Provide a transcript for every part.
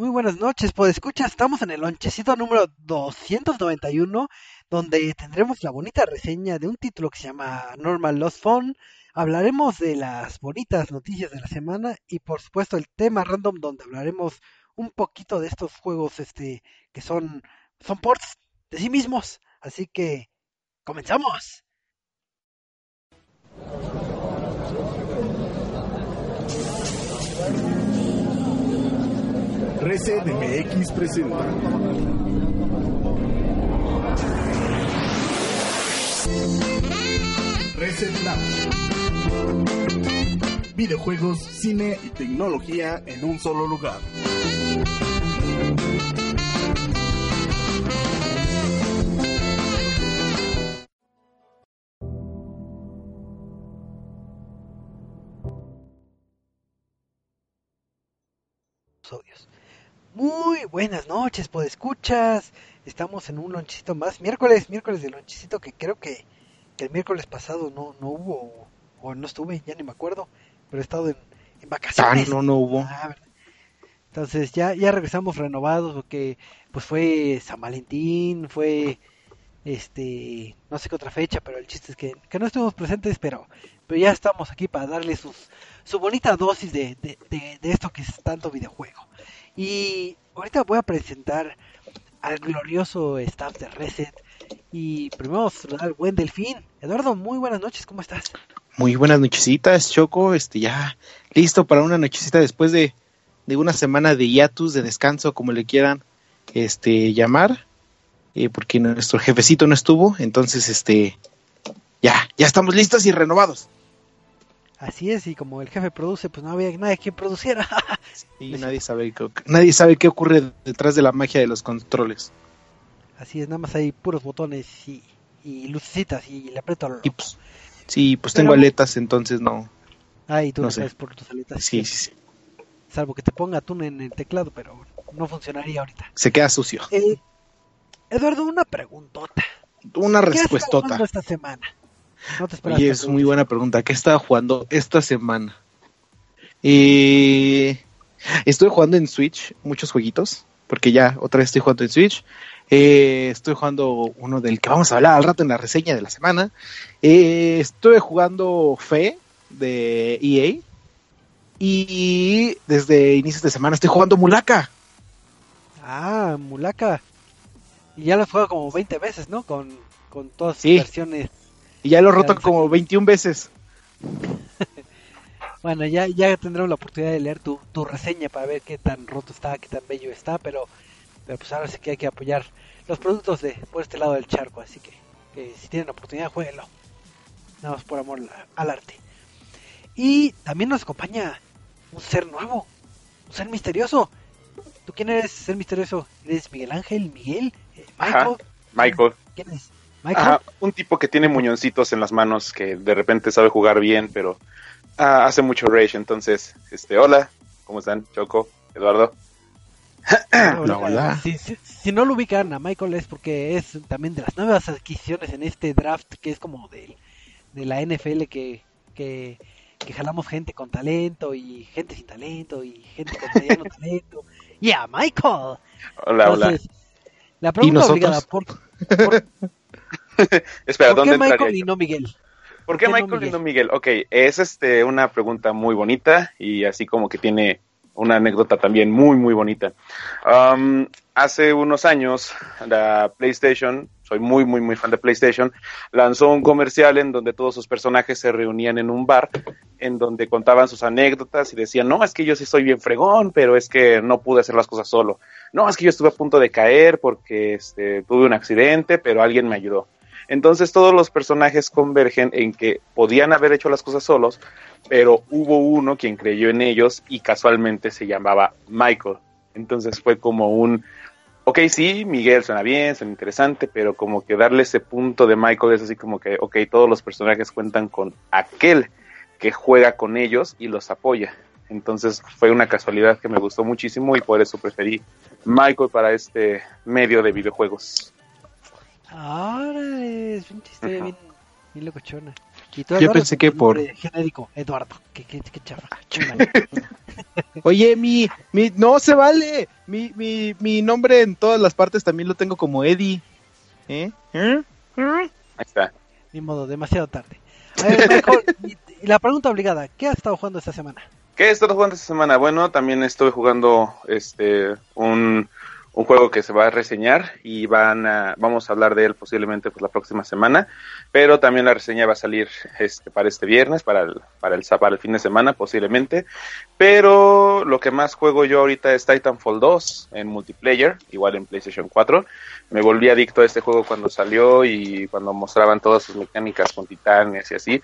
Muy buenas noches, pues escucha, estamos en el lonchecito número 291, donde tendremos la bonita reseña de un título que se llama Normal Lost Phone. Hablaremos de las bonitas noticias de la semana y por supuesto el tema random donde hablaremos un poquito de estos juegos este que son son ports de sí mismos. Así que comenzamos. Reset MX presenta. Reset Lab. Videojuegos, cine y tecnología en un solo lugar. Muy buenas noches, pues escuchas. Estamos en un lonchecito más. Miércoles, miércoles de lonchecito que creo que, el miércoles pasado no, no hubo o no estuve, ya ni me acuerdo, pero he estado en, vacaciones. Ah, no, no hubo. Ah, Entonces ya, ya regresamos renovados porque pues fue San Valentín, fue este, no sé qué otra fecha, pero el chiste es que, que no estuvimos presentes, pero, pero ya estamos aquí para darle sus, su bonita dosis de, de, de esto que es tanto videojuego. Y ahorita voy a presentar al glorioso staff de Reset. Y primero al buen Delfín. Eduardo, muy buenas noches, ¿cómo estás? Muy buenas nochecitas, Choco. Este, ya listo para una nochecita después de, de una semana de hiatus, de descanso, como le quieran este, llamar. Eh, porque nuestro jefecito no estuvo. Entonces, este, ya, ya estamos listos y renovados. Así es, y como el jefe produce, pues no había nadie que produciera. y nadie sabe, nadie sabe qué ocurre detrás de la magia de los controles. Así es, nada más hay puros botones y, y lucecitas y le aprieto al... Y pues, sí, pues tengo aletas, entonces no. Ah, y tú no, sabes por tus aletas. Sí, sí, sí. Salvo que te ponga atún en el teclado, pero no funcionaría ahorita. Se queda sucio. Eh, Eduardo, una preguntota. Una respuestota. ¿Qué esta semana? Y es muy buena pregunta. ¿Qué estaba jugando esta semana? Eh, estoy jugando en Switch muchos jueguitos, porque ya otra vez estoy jugando en Switch. Eh, estoy jugando uno del que vamos a hablar al rato en la reseña de la semana. Eh, estoy jugando Fe de EA. Y desde inicios de semana estoy jugando Mulaka. Ah, Mulaka. Y ya lo he jugado como 20 veces, ¿no? Con, con todas sus versiones y ya lo he roto como 21 veces. bueno, ya, ya tendremos la oportunidad de leer tu, tu reseña para ver qué tan roto está, qué tan bello está, pero, pero pues ahora sí que hay que apoyar los productos de por este lado del charco, así que, si tienen la oportunidad, jueguenlo. Nada más por amor al arte. Y también nos acompaña un ser nuevo, un ser misterioso. ¿Tú quién eres, ser misterioso? ¿Eres Miguel Ángel, Miguel, eh, Michael? Michael. ¿Quién es? Un tipo que tiene muñoncitos en las manos, que de repente sabe jugar bien, pero ah, hace mucho rage. Entonces, este, hola, ¿cómo están? Choco, Eduardo. Hola, hola. Si, no lo ubican a Michael es porque es también de las nuevas adquisiciones en este draft que es como de, de la NFL que, que, jalamos gente con talento y gente sin talento y gente con mediano talento. ¡Yeah, Michael! Hola, hola. La pregunta obligada, ¿por, por, Espera, ¿Por qué Michael y no Miguel? ¿Por qué, Michael y no Miguel? Ok, es este una pregunta muy bonita y así como que tiene una anécdota también muy, muy bonita. Um, hace unos años, la PlayStation, soy muy, muy, muy fan de PlayStation, lanzó un comercial en donde todos sus personajes se reunían en un bar, en donde contaban sus anécdotas y decían, no, es que yo sí soy bien fregón, pero es que no pude hacer las cosas solo. No, es que yo estuve a punto de caer porque este, tuve un accidente, pero alguien me ayudó. Entonces todos los personajes convergen en que podían haber hecho las cosas solos, pero hubo uno quien creyó en ellos y casualmente se llamaba Michael. Entonces fue como un, ok, sí, Miguel suena bien, suena interesante, pero como que darle ese punto de Michael es así como que, ok, todos los personajes cuentan con aquel que juega con ellos y los apoya. Entonces fue una casualidad que me gustó muchísimo y por eso preferí Michael para este medio de videojuegos. Ahora es un chiste bien, bien locochona. Yo pensé que por. Genérico, Eduardo. Que, que, que chafa. Oye, mi, mi, no se vale. Mi, mi, mi nombre en todas las partes también lo tengo como Eddie. ¿Eh? ¿Eh? Ahí está. Ni modo, demasiado tarde. A ver, Michael, y, y la pregunta obligada, ¿qué has estado jugando esta semana? ¿Qué he estado jugando esta semana? Bueno, también estoy jugando este un, un juego que se va a reseñar y van a, vamos a hablar de él posiblemente pues, la próxima semana, pero también la reseña va a salir este, para este viernes, para el, para, el, para el fin de semana posiblemente, pero lo que más juego yo ahorita es Titanfall 2 en multiplayer, igual en PlayStation 4. Me volví adicto a este juego cuando salió y cuando mostraban todas sus mecánicas con titanes y así.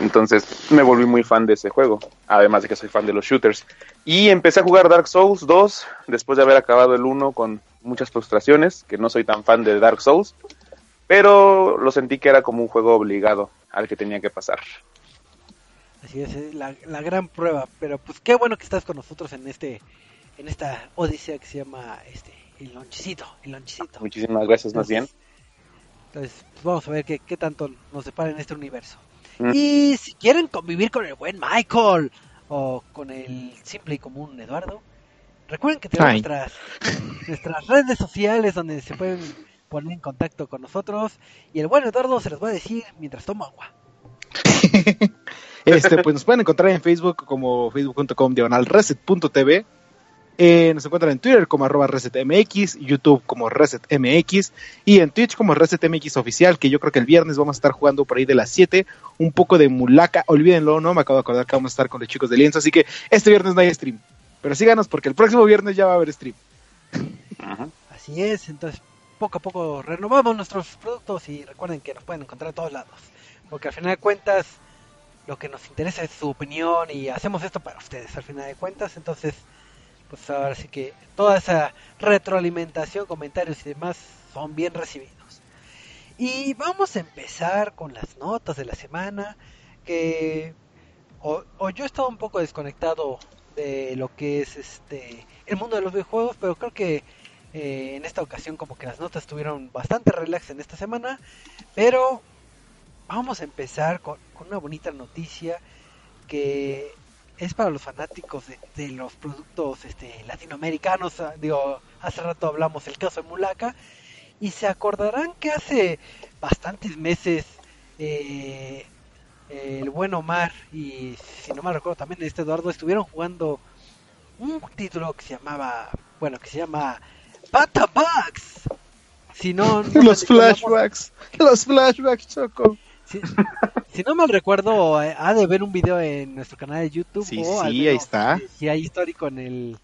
Entonces me volví muy fan de ese juego, además de que soy fan de los shooters. Y empecé a jugar Dark Souls 2 después de haber acabado el 1 con muchas frustraciones, que no soy tan fan de Dark Souls, pero lo sentí que era como un juego obligado al que tenía que pasar. Así es, la, la gran prueba, pero pues qué bueno que estás con nosotros en este en esta odisea que se llama este el lonchecito, el lonchecito. Muchísimas gracias, más bien. Entonces, pues vamos a ver qué, qué tanto nos depara en este universo. Y si quieren convivir con el buen Michael o con el simple y común Eduardo, recuerden que tenemos nuestras, nuestras redes sociales donde se pueden poner en contacto con nosotros. Y el buen Eduardo se los va a decir mientras toma agua. este, pues nos pueden encontrar en Facebook como facebook.com diagonal reset.tv eh, nos encuentran en Twitter como arroba resetmx, YouTube como resetmx y en Twitch como resetmx oficial, que yo creo que el viernes vamos a estar jugando por ahí de las 7, un poco de mulaca, olvídenlo, no, me acabo de acordar que vamos a estar con los chicos de Lienzo, así que este viernes no hay stream, pero síganos porque el próximo viernes ya va a haber stream. Así es, entonces poco a poco renovamos nuestros productos y recuerden que nos pueden encontrar a todos lados, porque al final de cuentas lo que nos interesa es su opinión y hacemos esto para ustedes al final de cuentas, entonces pues ahora sí que toda esa retroalimentación, comentarios y demás son bien recibidos. Y vamos a empezar con las notas de la semana, que o, o yo he estado un poco desconectado de lo que es este el mundo de los videojuegos, pero creo que eh, en esta ocasión como que las notas estuvieron bastante relax en esta semana, pero vamos a empezar con una bonita noticia que es para los fanáticos de, de, los productos este, latinoamericanos. Digo, hace rato hablamos el caso de Mulaca. Y se acordarán que hace bastantes meses eh, el buen Omar y, si no me recuerdo, también este Eduardo estuvieron jugando un título que se llamaba, bueno, que se llama Patabugs. Si no, no los flashbacks, los flashbacks, Choco. Si, si, no mal recuerdo, eh, ha de ver un video en nuestro canal de YouTube. Sí, o sí, menos, ahí está. Si hay histórico en el,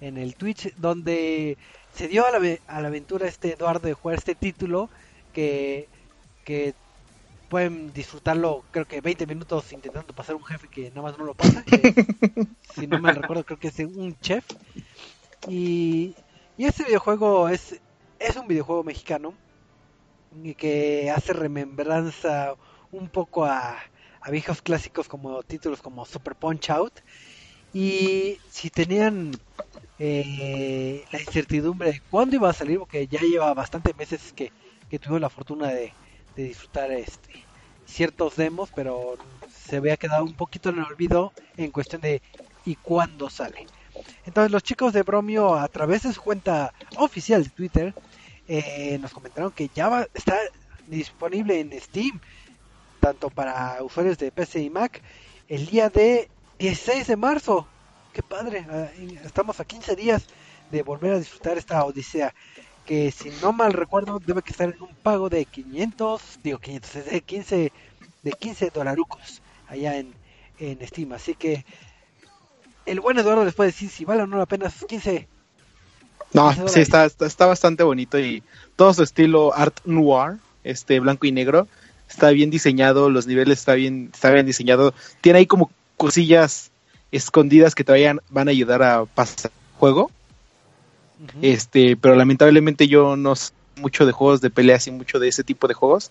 en el Twitch, donde se dio a la, a la aventura este Eduardo de jugar este título que, que pueden disfrutarlo, creo que 20 minutos intentando pasar un jefe que nada más no lo pasa. Que, si no me recuerdo, creo que es un chef. Y, y este videojuego es, es un videojuego mexicano que hace remembranza un poco a, viejos clásicos como títulos como Super Punch Out. Y si tenían eh, la incertidumbre de cuándo iba a salir porque ya lleva bastantes meses que, que tuvimos la fortuna de, de, disfrutar este ciertos demos pero se había quedado un poquito en el olvido en cuestión de y cuándo sale entonces los chicos de Bromio a través de su cuenta oficial de Twitter eh, nos comentaron que ya va, está disponible en Steam, tanto para usuarios de PC y Mac, el día de 16 de marzo. ¡Qué padre! Estamos a 15 días de volver a disfrutar esta odisea. Que si no mal recuerdo, debe que estar en un pago de 500, digo 500, de 15, de 15 dolarucos allá en, en Steam. Así que el buen Eduardo les puede decir si vale o no la pena esos 15 no, sí, está, está, está, bastante bonito y todo su estilo art noir, este blanco y negro, está bien diseñado, los niveles está bien, está bien diseñado, tiene ahí como cosillas escondidas que todavía van a ayudar a pasar el juego. Uh -huh. Este, pero lamentablemente yo no sé mucho de juegos de peleas y mucho de ese tipo de juegos.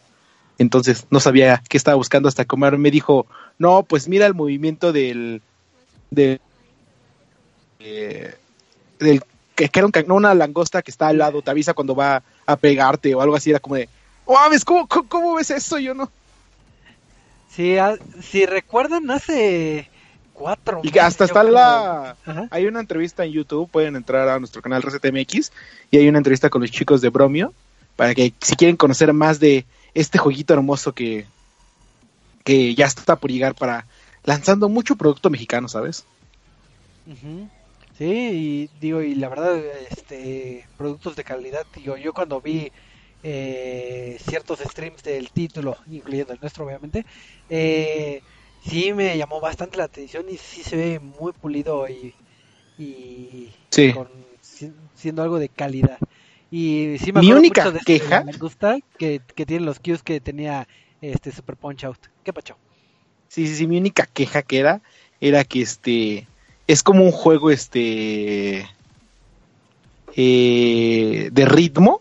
Entonces no sabía qué estaba buscando hasta que Omar me dijo, no, pues mira el movimiento del, del, eh, del que, era un, no, una langosta que está al lado, te avisa cuando va a pegarte o algo así, era como de, mames, ¿cómo, cómo, cómo ves eso? Yo no. Si, a, si recuerdan, hace Cuatro. Y hasta está la... Ajá. Hay una entrevista en YouTube, pueden entrar a nuestro canal ResetMX y hay una entrevista con los chicos de Bromio para que si quieren conocer más de este jueguito hermoso que, que ya está por llegar para lanzando mucho producto mexicano, ¿sabes? Sí, y digo, y la verdad, este, productos de calidad, digo, yo cuando vi eh, ciertos streams del título, incluyendo el nuestro obviamente, eh, sí me llamó bastante la atención y sí se ve muy pulido y, y Sí. con- si- siendo algo de calidad. Y sí me Mi única mucho de este, me gusta que, que tiene los cues que tenía este Super Punch Out. ¿Qué pacho? Sí, sí, sí, mi única queja que era, era que este, es como un juego este, eh, de ritmo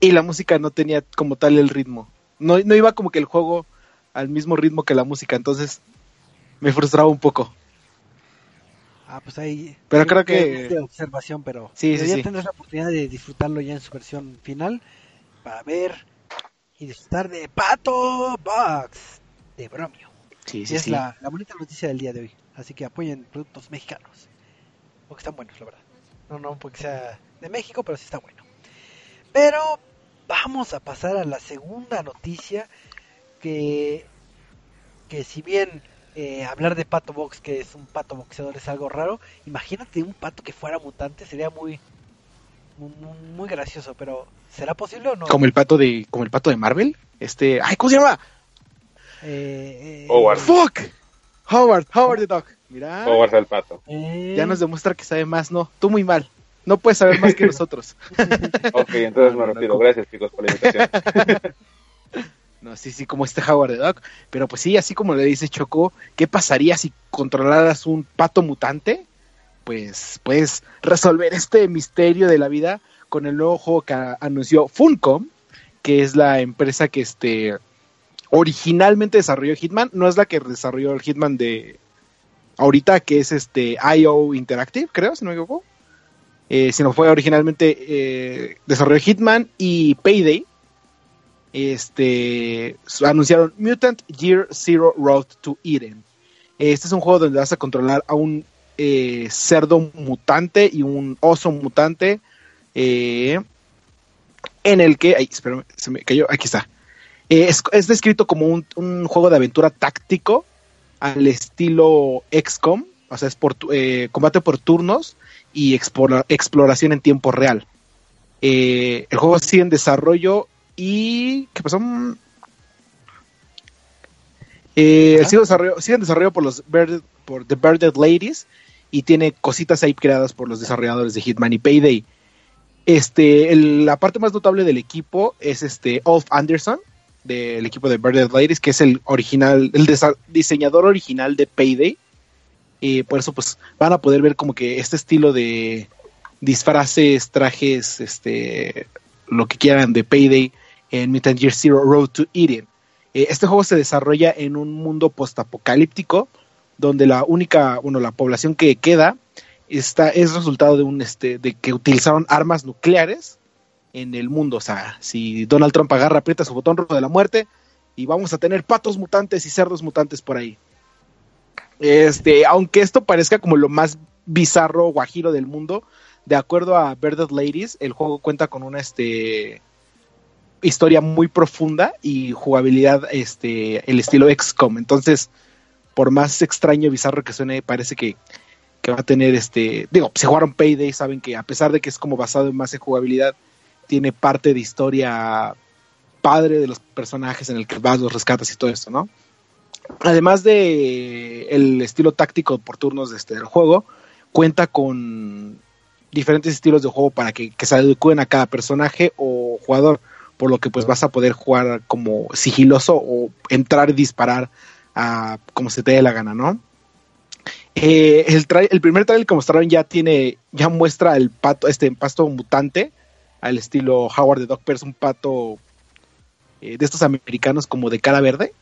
Y la música no tenía como tal el ritmo. No, no iba como que el juego al mismo ritmo que la música, entonces me frustraba un poco. Ah, pues ahí. Pero creo que- es de observación, pero Sí, sí, ya sí. tendrás la oportunidad de disfrutarlo ya en su versión final para ver y disfrutar de Pato Box de Bromio. Sí, Y sí, es sí. la, la bonita noticia del día de hoy. Así que apoyen productos mexicanos. Porque están buenos, la verdad. No, no porque sea de México, pero sí está bueno. Pero vamos a pasar a la segunda noticia que, que si bien eh, hablar de Pato Box, que es un pato boxeador, es algo raro, imagínate un pato que fuera mutante, sería muy, muy, muy gracioso, pero ¿será posible o no? Como el pato de, como el pato de Marvel, este, ay, ¿cómo se llama? Eh, eh, Howard. Fuck, Howard, Howard the Dog. Mira, Barça el Pato. eh, ya nos demuestra que sabe más, no, tú muy mal, no puedes saber más que nosotros. Ok, entonces No, me retiro. Gracias, chicos, por la invitación. No, sí, sí, como este Howard the Dog. Pero pues sí, así como le dice Choco, ¿qué pasaría si controlaras un pato mutante? Pues puedes resolver este misterio de la vida con el nuevo juego que anunció Funcom, que es la empresa que este originalmente desarrolló Hitman. No es la que desarrolló el Hitman de ahorita, que es este IO Interactive, creo, si no me equivoco. Eh, fue originalmente eh, desarrolló Hitman y Payday este anunciaron Mutant Year Zero Road to Eden. Este es un juego donde vas a controlar a un eh, cerdo mutante y un oso mutante. eh, en el que. Ay, espérame, se me cayó. Aquí está. Eh, es, es descrito como un, juego de aventura táctico al estilo XCOM. O sea, es por, combate por turnos y explora- exploración en tiempo real. Eh, el juego sigue en desarrollo y. ¿Qué pasó? Eh, sigue, en desarrollo, sigue en desarrollo por los Bird- por The Birded Ladies y tiene cositas ahí creadas por los desarrolladores de Hitman y Payday. Este, el- la parte más notable del equipo es este Ulf Anderson del equipo de Birded Ladies, que es el original, el diseñador original de Payday. Y por eso pues van a poder ver como que este estilo de disfraces, trajes, este, lo que quieran de Payday en Mutant Year Zero Road to Eden. Eh, este juego se desarrolla en un mundo postapocalíptico donde la única, bueno, la población que queda está, es resultado de un este, de que utilizaron armas nucleares en el mundo. O sea, si Donald Trump agarra, aprieta su botón rojo de la muerte y vamos a tener patos mutantes y cerdos mutantes por ahí. Este, aunque esto parezca como lo más bizarro guajiro del mundo, de acuerdo a Birded Ladies, el juego cuenta con una este historia muy profunda y jugabilidad este el estilo XCOM. Entonces, por más extraño y bizarro que suene, parece que, que va a tener este, digo, si jugaron Payday saben que a pesar de que es como basado más en jugabilidad, tiene parte de historia padre de los personajes en el que vas, los rescatas y todo esto, ¿no? Además de el estilo táctico por turnos de este, del juego, cuenta con diferentes estilos de juego para que, que se adecuen a cada personaje o jugador, por lo que pues vas a poder jugar como sigiloso o entrar y disparar a como se te dé la gana, ¿no? Eh, el, primer trailer que mostraron ya tiene, ya muestra el pato, este pasto mutante al estilo Howard the Dog, pero es un pato eh, de estos americanos como de cara verde.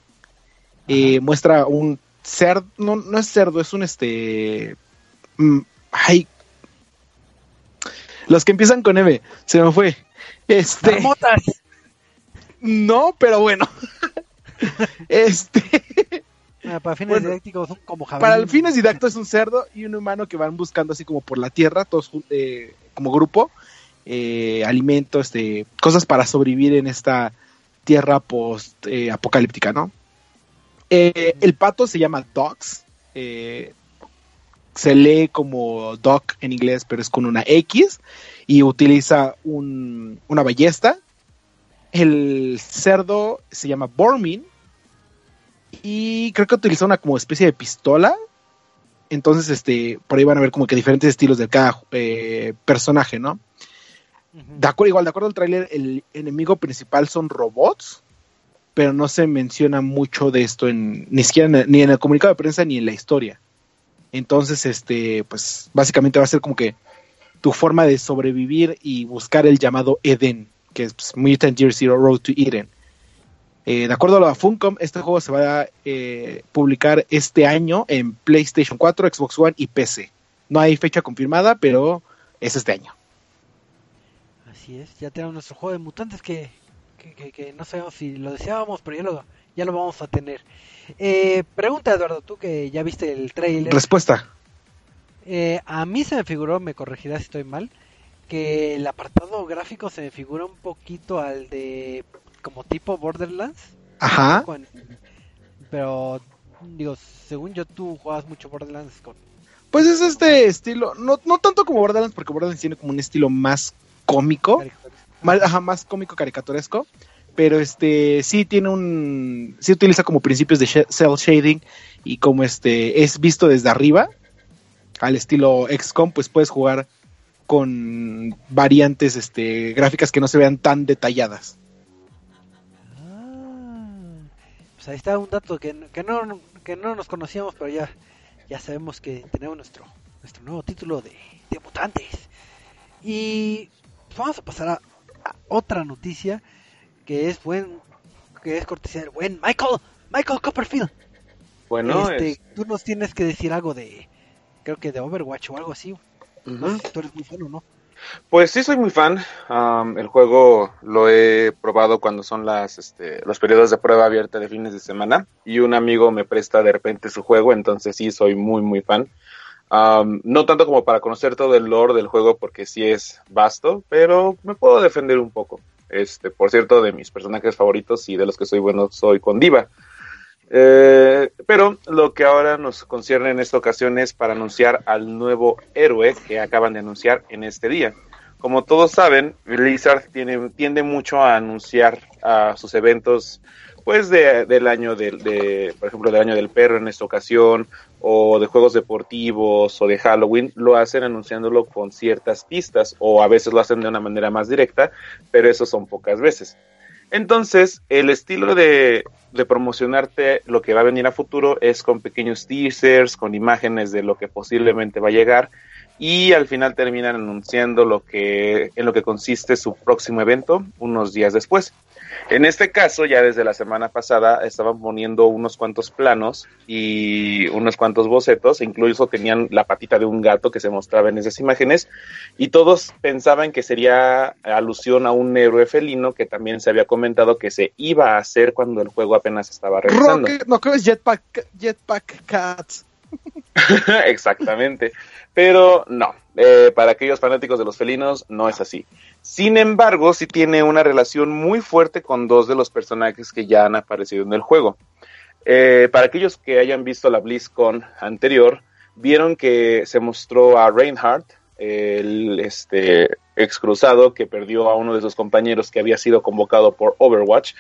Eh, muestra un cerdo, no, no es cerdo, es un este. mm, ay. Los que empiezan con M, se me fue. Este. Marmotas. No, pero bueno. este. Ah, para fines didácticos son como jabalí. Para fines didácticos es un cerdo y un humano que van buscando así como por la tierra, todos eh, como grupo, eh, alimentos, este, cosas para sobrevivir en esta tierra post eh, apocalíptica, ¿no? El pato se llama Dogs. se lee como Doc en inglés, pero es con una X y utiliza una ballesta. El cerdo se llama Bormin y creo que utiliza una como especie de pistola. Entonces, este, por ahí van a ver como que diferentes estilos de cada eh, personaje, ¿no? De acuerdo, igual, de acuerdo al tráiler, el enemigo principal son robots, pero no se menciona mucho de esto en, ni siquiera ni en el comunicado de prensa ni en la historia. Entonces, este, pues básicamente va a ser como que tu forma de sobrevivir y buscar el llamado Eden, que es pues, Mutant Year Zero Road to Eden. Eh, de acuerdo a la Funcom, este juego se va a eh, publicar este año en PlayStation 4, Xbox One y PC. No hay fecha confirmada, pero es este año. Así es, ya tenemos nuestro juego de mutantes que, que, no sabemos si lo deseábamos, pero ya lo, ya lo vamos a tener. Eh, pregunta, Eduardo, tú que ya viste el trailer. Respuesta. a mí se me figuró, me corregirá si estoy mal, que el apartado gráfico se me figura un poquito al de como tipo Borderlands. Ajá. pero, digo, según yo, tú juegas mucho Borderlands con. Pues es este estilo, no, no tanto como Borderlands, porque Borderlands tiene como un estilo más cómico, más, cómico caricaturesco, pero este sí tiene un, sí utiliza como principios de cel shading y como este es visto desde arriba, al estilo XCOM, pues puedes jugar con variantes este, gráficas que no se vean tan detalladas. ahí está un dato que, que, no, que no nos conocíamos, pero ya, ya sabemos que tenemos nuestro, nuestro nuevo título de, de mutantes. Y vamos a pasar a, otra noticia que es buen, que es cortesía del buen Michael, Michael Copperfield. Bueno, este, tú nos tienes que decir algo de, creo que de Overwatch o algo así. tú eres muy bueno, ¿no? Pues sí, soy muy fan. el juego lo he probado cuando son las, este, los periodos de prueba abierta de fines de semana y un amigo me presta de repente su juego, entonces sí, soy muy, muy fan. No tanto como para conocer todo el lore del juego porque sí es vasto, pero me puedo defender un poco. Este, por cierto, de mis personajes favoritos y de los que soy bueno, soy con Diva. Eh, pero lo que ahora nos concierne en esta ocasión es para anunciar al nuevo héroe que acaban de anunciar en este día. Como todos saben, Blizzard tiene, tiende mucho a anunciar a sus eventos pues del año del, de, por ejemplo, del año del perro en esta ocasión, o de juegos deportivos, o de Halloween, lo hacen anunciándolo con ciertas pistas, o a veces lo hacen de una manera más directa, pero eso son pocas veces. Entonces, el estilo de, de, promocionarte lo que va a venir a futuro es con pequeños teasers, con imágenes de lo que posiblemente va a llegar y al final terminan anunciando lo que en lo que consiste su próximo evento unos días después. En este caso, ya desde la semana pasada estaban poniendo unos cuantos planos y unos cuantos bocetos, incluso tenían la patita de un gato que se mostraba en esas imágenes, y todos pensaban que sería alusión a un héroe felino que también se había comentado que se iba a hacer cuando el juego apenas estaba realizando. no creo que Jetpack, Jetpack Cat. Exactamente. Pero no, eh, para aquellos fanáticos de los felinos no es así. Sin embargo, sí tiene una relación muy fuerte con dos de los personajes que ya han aparecido en el juego. Eh, para aquellos que hayan visto la BlizzCon anterior, vieron que se mostró a Reinhardt, el este, ex cruzado que perdió a uno de sus compañeros que había sido convocado por Overwatch.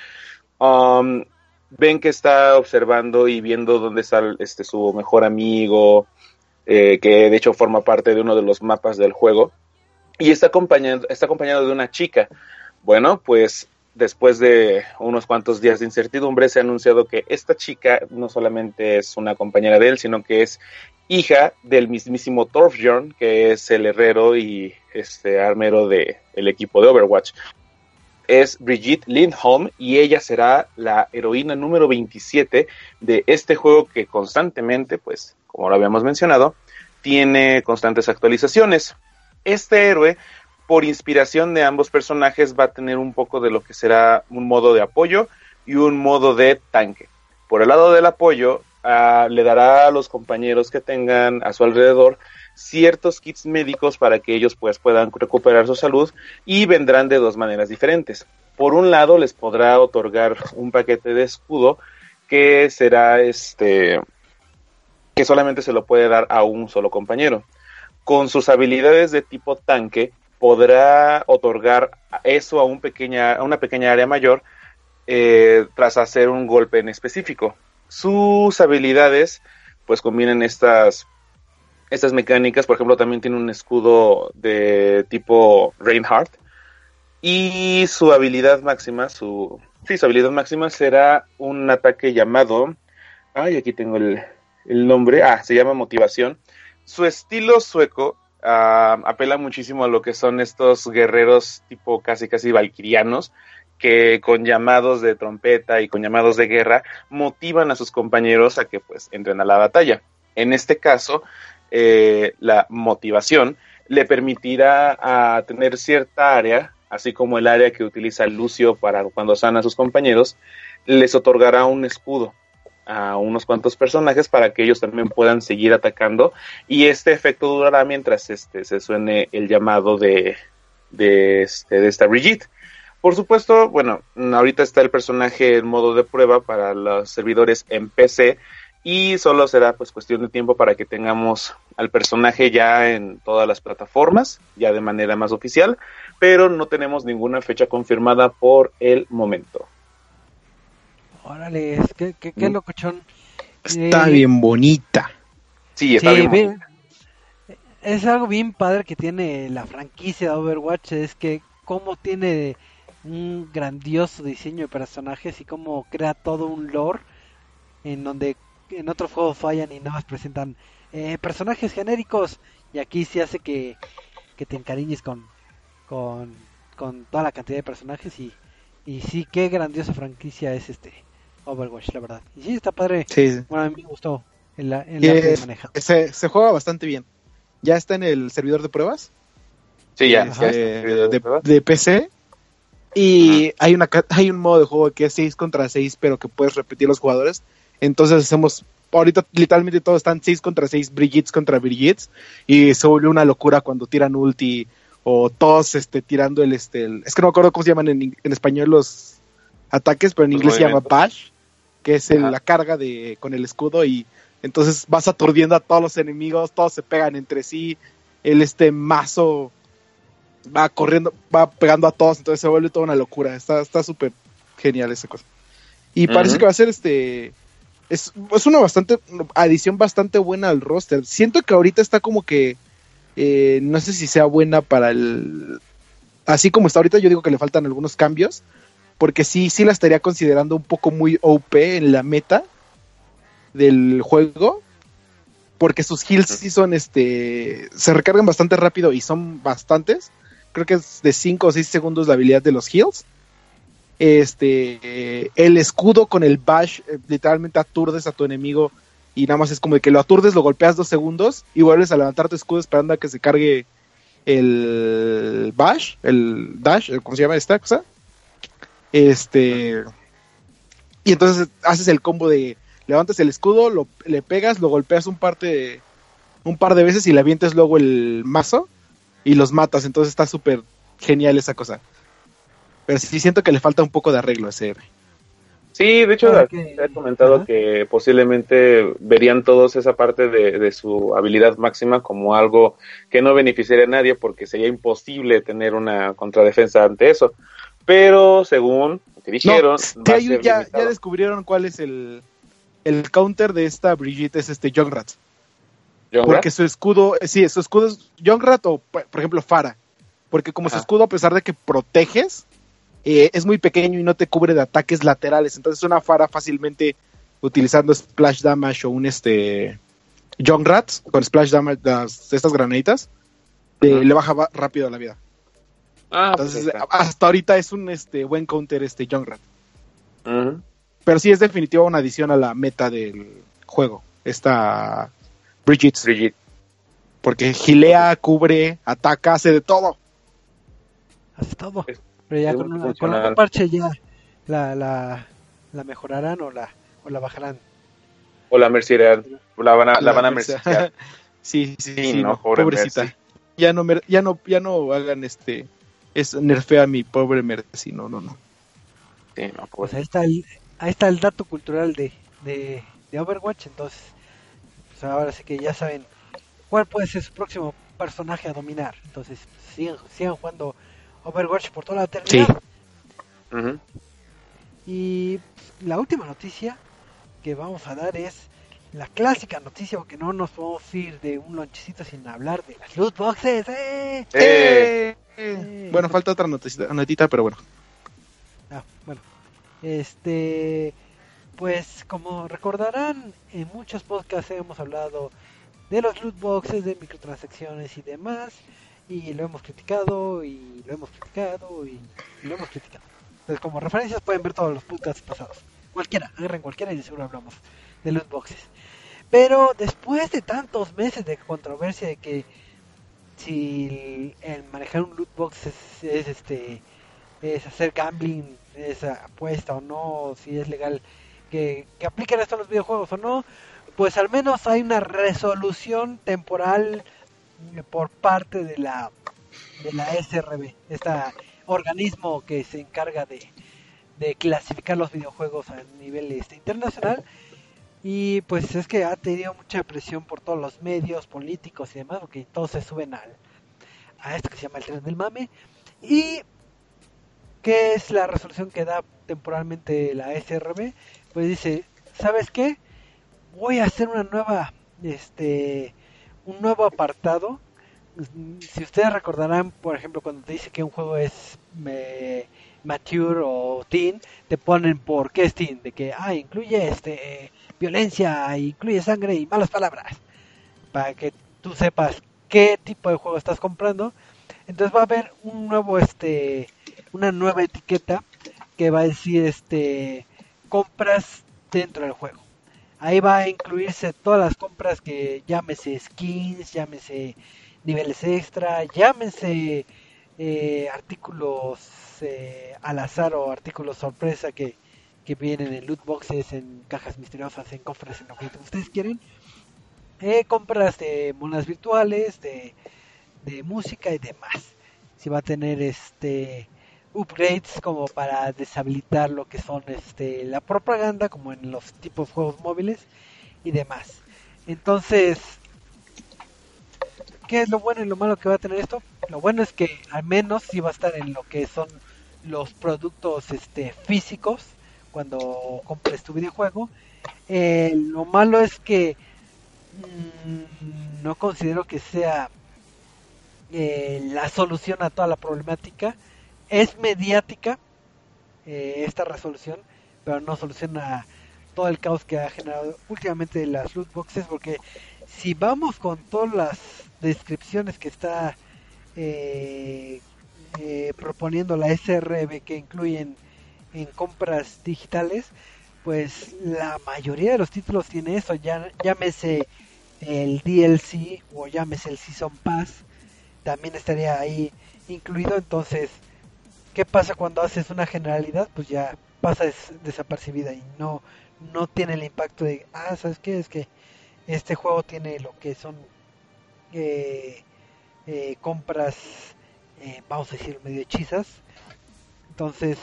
Um, ven que está observando y viendo dónde está este, su mejor amigo, eh, que de hecho forma parte de uno de los mapas del juego, y está acompañado, está acompañado de una chica. Bueno, pues después de unos cuantos días de incertidumbre se ha anunciado que esta chica no solamente es una compañera de él, sino que es hija del mismísimo Torbjorn, que es el herrero y este armero del el equipo de Overwatch es Brigitte Lindholm y ella será la heroína número 27 de este juego que constantemente, pues, como lo habíamos mencionado, tiene constantes actualizaciones. Este héroe, por inspiración de ambos personajes, va a tener un poco de lo que será un modo de apoyo y un modo de tanque. Por el lado del apoyo, le dará a los compañeros que tengan a su alrededor ciertos kits médicos para que ellos pues puedan recuperar su salud y vendrán de dos maneras diferentes. Por un lado les podrá otorgar un paquete de escudo que será este que solamente se lo puede dar a un solo compañero. Con sus habilidades de tipo tanque podrá otorgar eso a, un pequeña, a una pequeña área mayor eh, tras hacer un golpe en específico. Sus habilidades pues combinan estas estas mecánicas, por ejemplo, también tiene un escudo de tipo Reinhardt. Y su habilidad máxima, su. Sí, su habilidad máxima será un ataque llamado. Ay, aquí tengo el, nombre. Ah, se llama Motivación. Su estilo sueco ah, apela muchísimo a lo que son estos guerreros tipo casi casi valquirianos que con llamados de trompeta y con llamados de guerra motivan a sus compañeros a que pues entren a la batalla. En este caso, eh, la motivación le permitirá a tener cierta área, así como el área que utiliza Lucio para cuando sana a sus compañeros, les otorgará un escudo a unos cuantos personajes para que ellos también puedan seguir atacando y este efecto durará mientras este se suene el llamado de de, este, de esta Brigitte. Por supuesto, bueno, ahorita está el personaje en modo de prueba para los servidores en PC y solo será pues cuestión de tiempo para que tengamos al personaje ya en todas las plataformas, ya de manera más oficial, pero no tenemos ninguna fecha confirmada por el momento. Órale, qué, qué, qué mm. locochón. Está eh, bien bonita. Sí, está bien, Es algo bien padre que tiene la franquicia de Overwatch, es que cómo tiene un grandioso diseño de personajes y cómo crea todo un lore en donde en otros juegos fallan y nada más presentan eh, personajes genéricos y aquí sí hace que, te encariñes con, con, toda la cantidad de personajes y, y sí, qué grandiosa franquicia es este Overwatch, la verdad. Y sí, está padre. Bueno, a mí me gustó en la, en se, se, juega bastante bien. ¿Ya está en el servidor de pruebas? Sí, ya. de, PC. Y hay, una, hay un modo de juego que es 6 contra 6, pero que puedes repetir los jugadores. Entonces hacemos, ahorita literalmente todos están 6 contra 6, Brigittes contra Brigittes, y se vuelve una locura cuando tiran ulti o todos este, tirando el, este, es que no me acuerdo cómo se llaman en, español los ataques, pero en inglés se llama bash, que es la carga de con el escudo y entonces vas aturdiendo a todos los enemigos, todos se pegan entre sí, el este mazo va corriendo, va pegando a todos, entonces se vuelve toda una locura, está está súper genial esa cosa. Y parece que va a ser este es, una bastante adición bastante buena al roster. Siento que ahorita está como que eh, no sé si sea buena para el así como está ahorita yo digo que le faltan algunos cambios porque sí sí la estaría considerando un poco muy OP en la meta del juego porque sus heals sí son este se recargan bastante rápido y son bastantes. Creo que es de 5 o 6 segundos la habilidad de los heals este el escudo con el bash eh, literalmente aturdes a tu enemigo y nada más es como que lo aturdes, lo golpeas dos segundos y vuelves a levantar tu escudo esperando a que se cargue el bash, el dash, ¿cómo se llama esta cosa? Este y entonces haces el combo de levantas el escudo, lo, le pegas, lo golpeas un par de un par de veces y le avientes luego el mazo y los matas, entonces está súper genial esa cosa. Pero sí siento que le falta un poco de arreglo a ese Sí, de hecho, se ha comentado que posiblemente verían todos esa parte de, su habilidad máxima como algo que no beneficiaría a nadie porque sería imposible tener una contradefensa ante eso. Pero según lo que dijeron, ya, ya, descubrieron cuál es el, el counter de esta Brigitte, es este Junkrat. Porque su escudo, sí, su escudo es Junkrat o, por ejemplo, Fara. Porque como su escudo, a pesar de que proteges, eh, es muy pequeño y no te cubre de ataques laterales. Entonces una Fara fácilmente utilizando Splash Damage o un este John Rats con Splash Damage, las, estas granaditas, eh, le baja rápido la vida. Ah, pues Entonces, hasta ahorita es un este buen counter este John Rat. Pero sí es definitivo una adición a la meta del juego. Esta Bridget. Bridget. Porque gilea, cubre, ataca, hace de todo. Hace todo. Pero ya con, un parche ya la, la, la, mejorarán o la, o la bajarán. O la mercería, la van a, la, van a mercear. sí, sí, sí, no, pobrecita. Ya no, ya no, ya no hagan este, es nerfea a mi pobre Mercy, no, no, no. Sí, no, pues ahí está el, ahí está el dato cultural de, de, de Overwatch, entonces, ahora sí que ya saben cuál puede ser su próximo personaje a dominar. Entonces, sigan, sigan jugando Overwatch por toda la eternidad. Y la última noticia que vamos a dar es la clásica noticia, porque no nos podemos ir de un lonchecito sin hablar de las loot boxes. ¡Eh! ¡Eh! ¡Eh! Bueno, falta otra notita, pero bueno. Ah, bueno. Este, pues como recordarán, en muchos podcasts hemos hablado de los loot boxes, de microtransacciones y demás. Y lo hemos criticado, y lo hemos criticado, y, lo hemos criticado. Entonces, como referencias pueden ver todos los podcasts pasados. Cualquiera, agarren cualquiera y seguro hablamos de loot boxes. Pero después de tantos meses de controversia de que si el manejar un loot box es, este es hacer gambling, es apuesta o no, si es legal que, que apliquen esto a los videojuegos o no, pues al menos hay una resolución temporal por parte de la de la SRB, este organismo que se encarga de, de clasificar los videojuegos a nivel este, internacional y pues es que ha tenido mucha presión por todos los medios políticos y demás porque todos se suben al, a esto que se llama el tren del mame y ¿qué es la resolución que da temporalmente la SRB? Pues dice, ¿sabes qué? voy a hacer una nueva, este, un nuevo apartado. Si ustedes recordarán, por ejemplo, cuando te dice que un juego es mature o teen, te ponen por qué es teen, de que, ah, incluye este, violencia, incluye sangre y malas palabras, para que tú sepas qué tipo de juego estás comprando. Entonces va a haber un nuevo, este, una nueva etiqueta que va a decir, este, compras dentro del juego. Ahí va a incluirse todas las compras que llámese skins, llámese niveles extra, llámese eh, artículos eh, al azar o artículos sorpresa que, que vienen en loot boxes, en cajas misteriosas, en cofres, en lo que ustedes quieren. Eh, compras de monas virtuales, de, de música y demás. Si va a tener este upgrades como para deshabilitar lo que son este la propaganda como en los tipos de juegos móviles y demás. Entonces, ¿qué es lo bueno y lo malo que va a tener esto? Lo bueno es que al menos si va a estar en lo que son los productos este físicos cuando compres tu videojuego. Eh, lo malo es que mm, no considero que sea eh, la solución a toda la problemática es mediática eh, esta resolución, pero no soluciona todo el caos que ha generado últimamente las loot boxes, porque si vamos con todas las descripciones que está eh, eh, proponiendo la SRB que incluyen en compras digitales, pues la mayoría de los títulos tiene eso, ya llámese el DLC o llámese el Season Pass, también estaría ahí incluido, entonces ¿Qué pasa cuando haces una generalidad? Pues ya pasa desapercibida y no, no tiene el impacto de, ah, ¿sabes qué? Es que este juego tiene lo que son eh, eh, compras, eh, vamos a decir, medio hechizas. Entonces,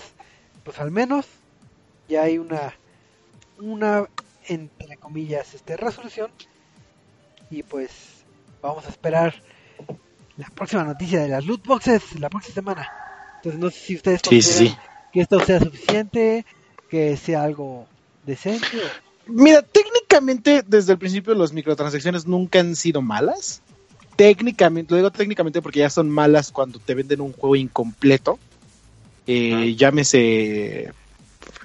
pues al menos ya hay una, una, entre comillas, este, resolución. Y pues vamos a esperar la próxima noticia de las loot boxes la próxima semana. Entonces no sé si ustedes consideran que esto sea suficiente, que sea algo decente. Mira, técnicamente desde el principio las microtransacciones nunca han sido malas. Técnicamente, lo digo técnicamente porque ya son malas cuando te venden un juego incompleto. Eh, llámese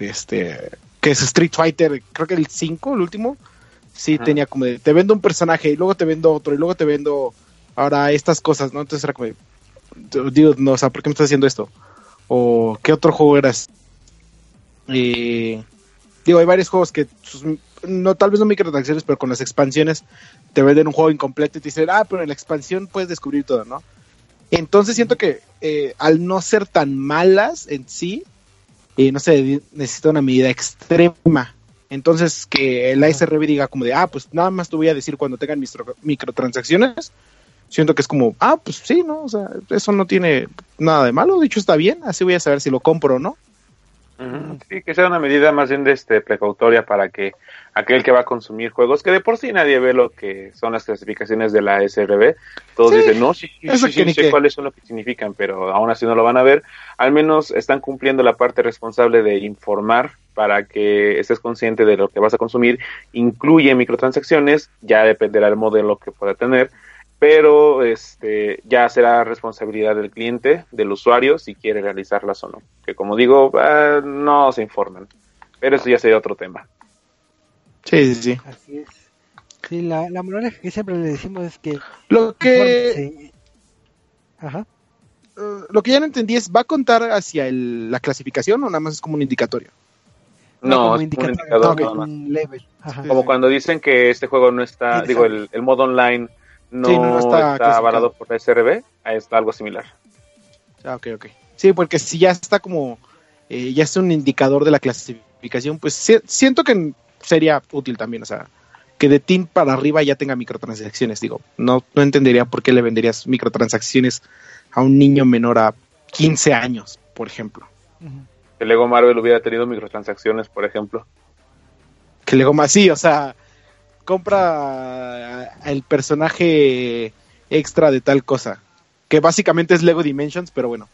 este que es Street Fighter, creo que el 5, el último. Sí, tenía como de, te vendo un personaje y luego te vendo otro y luego te vendo ahora estas cosas, ¿no? Entonces era como, digo, no, o sea, ¿por qué me estás haciendo esto? O ¿qué otro juego eras? digo, hay varios juegos que no tal vez no microtransacciones, pero con las expansiones te venden un juego incompleto y te dicen, ah, pero en la expansión puedes descubrir todo, ¿no? Entonces siento que eh, al no ser tan malas en sí, eh, no sé, necesita una medida extrema Entonces, que la SRB diga como de, ah, pues nada más te voy a decir cuando tengan microtransacciones. Siento que es como, ah, pues sí, ¿no? O sea, eso no tiene nada de malo. Dicho, está bien. Así voy a saber si lo compro o no. Sí, que sea una medida más bien de este precautoria para que aquel que va a consumir juegos, que de por sí nadie ve lo que son las clasificaciones de la SRB, todos dicen, no, sí, sí, sí, sé cuáles son lo que significan, pero aún así no lo van a ver, al menos están cumpliendo la parte responsable de informar para que estés consciente de lo que vas a consumir, incluye microtransacciones, ya dependerá del modelo que pueda tener, pero este ya será responsabilidad del cliente, del usuario, si quiere realizarlas o no. Que como digo, ah, no se informan, pero eso ya sería otro tema. Sí, sí, sí. Así es. Sí, la, la moraleja que siempre le decimos es que... Lo que... Ajá. Uh, lo que ya no entendí es, ¿va a contar hacia el, la clasificación o nada más es como un indicatorio? No, es un indicador. un level. Como cuando dicen que este juego no está, digo, el, el modo online no, está, avalado por la SRB, está algo similar. Ah, ok, ok. Sí, porque si ya está como, eh, ya es un indicador de la clasificación, pues siento que sería útil también, o sea, que de Team para arriba ya tenga microtransacciones, digo, no, no entendería por qué le venderías microtransacciones a un niño menor a 15 años, por ejemplo. Que Lego Marvel hubiera tenido microtransacciones, por ejemplo. Que Lego más, sí, o sea, compra el personaje extra de tal cosa. Que básicamente es Lego Dimensions, pero bueno.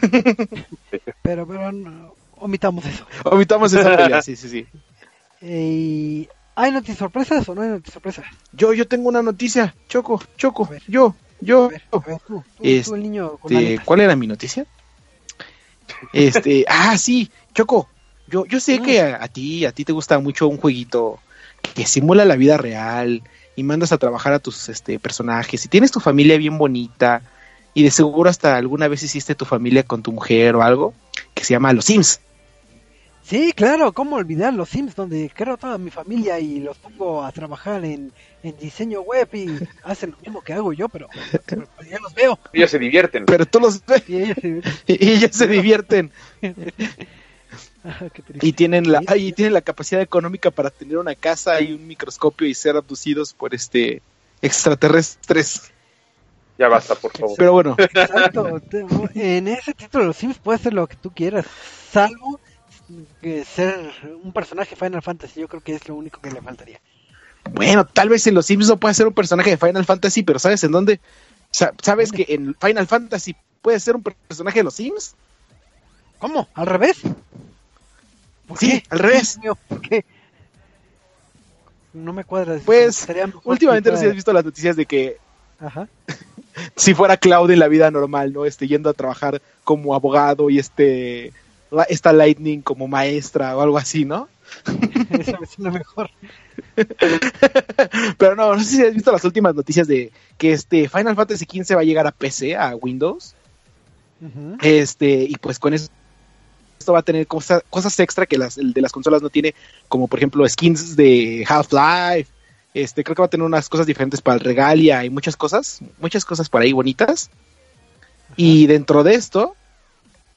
pero, pero omitamos eso. Omitamos esa pelea, sí, sí, sí. ¿Hay noticias sorpresas o no hay noticias sorpresas? Yo, yo tengo una noticia, Choco, Choco, yo, yo. ¿Cuál era mi noticia? Este, ah, sí, Choco, yo, yo sé que a, a, ti, a ti te gusta mucho un jueguito que simula la vida real y mandas a trabajar a tus este, personajes y tienes tu familia bien bonita y de seguro hasta alguna vez hiciste tu familia con tu mujer o algo que se llama Los Sims. Sí, claro, ¿cómo olvidar los Sims donde creo toda mi familia y los pongo a trabajar en, diseño web y hacen lo mismo que hago yo, pero, ya los veo. Ellos se divierten. Pero tú los ves. Y ellos se divierten. y tienen la y tienen la capacidad económica para tener una casa y un microscopio y ser abducidos por este extraterrestres. Ya basta, por favor. Pero bueno. Exacto. En ese título de los Sims puede ser lo que tú quieras, salvo que ser un personaje Final Fantasy. Yo creo que es lo único que le faltaría. Bueno, tal vez en los Sims no puede ser un personaje de Final Fantasy, pero ¿sabes en dónde? ¿Sabes que en Final Fantasy puede ser un personaje de los Sims? ¿Cómo? ¿Al revés? Sí, al revés. ¿Por qué? No me cuadra. Pues, últimamente no sé si has visto las noticias de que si fuera Cloud en la vida normal, ¿no? Este, yendo a trabajar como abogado y este, esta Lightning como maestra o algo así, ¿no? Eso es lo mejor. Pero no, no sé si has visto las últimas noticias de que este Final Fantasy XV va a llegar a PC, a Windows. Este, y pues con eso esto va a tener cosas, cosas extra que las de las consolas no tiene, como por ejemplo skins de Half-Life. Este, creo que va a tener unas cosas diferentes para el Regalia y muchas cosas, muchas cosas por ahí bonitas. Y dentro de esto,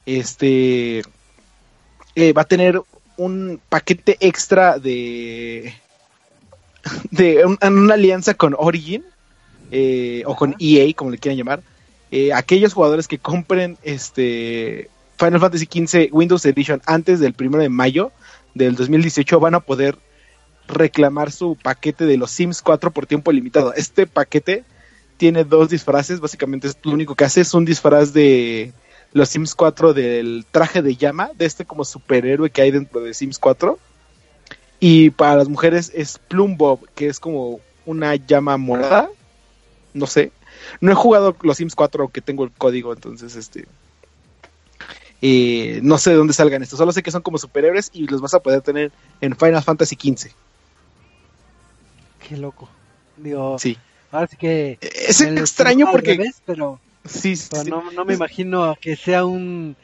este, eh, va a tener un paquete extra de, de una alianza con Origin eh, o con EA, como le quieran llamar. Eh, aquellos jugadores que compren este Final Fantasy XV Windows Edition antes del primero de mayo del 2018 van a poder reclamar su paquete de los Sims 4 por tiempo limitado. Este paquete tiene dos disfraces, básicamente lo único que hace, es un disfraz de los Sims 4 del traje de llama, de este como superhéroe que hay dentro de Sims 4. Y para las mujeres es Plum Bob, que es como una llama morada. No sé. No he jugado los Sims 4 que tengo el código, entonces este eh, no sé de dónde salgan estos, solo sé que son como superhéroes y los vas a poder tener en Final Fantasy XV. Qué loco. Digo, sí. Ahora sí que. Es extraño porque. pero, sí, No, me imagino que sea un.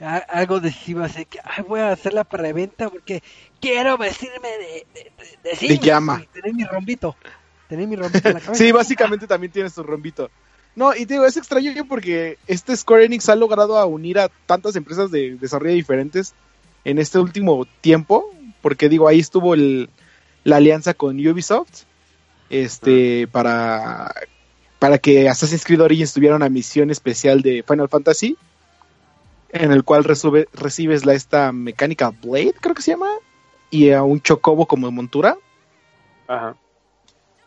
algo decisivo así que Ay, voy a hacer la preventa porque quiero vestirme de, de, de, llama. Tener mi rombito. Tener mi rombito en la cabeza. sí, básicamente también tienes tu rombito. No, y te digo, es extraño porque este Square Enix ha logrado a unir a tantas empresas de desarrollo diferentes en este último tiempo porque digo, ahí estuvo el, la alianza con Ubisoft, este, para, para que Assassin's Creed Origins tuviera una misión especial de Final Fantasy, en el cual recibes la, esta mecánica Blade, creo que se llama, y a un chocobo como montura. Ajá.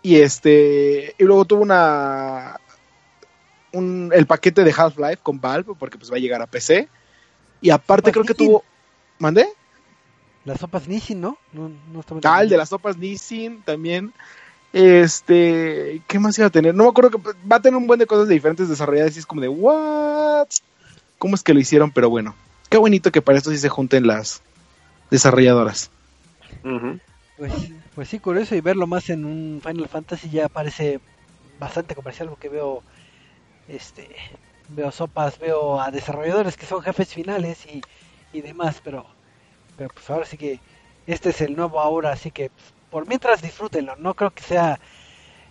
Y este, y luego tuvo una, un, el paquete de Half-Life con Valve, porque pues va a llegar a PC. Y aparte creo que tuvo, ¿mandé? Las sopas Nissin, ¿no? no, ah, el de las sopas Nissin también. Este, ¿qué más iba a tener? No me acuerdo que va a tener un buen de cosas de diferentes desarrolladas y es como de, ¿what? ¿Cómo es que lo hicieron? Pero bueno, qué bonito que para esto sí se junten las desarrolladoras. pues, pues sí, curioso y verlo más en un Final Fantasy ya parece bastante comercial porque veo este veo sopas, veo a desarrolladores que son jefes finales y, y demás, pero pero pues ahora sí que este es el nuevo ahora, así que pues, por mientras disfrútenlo. No creo que sea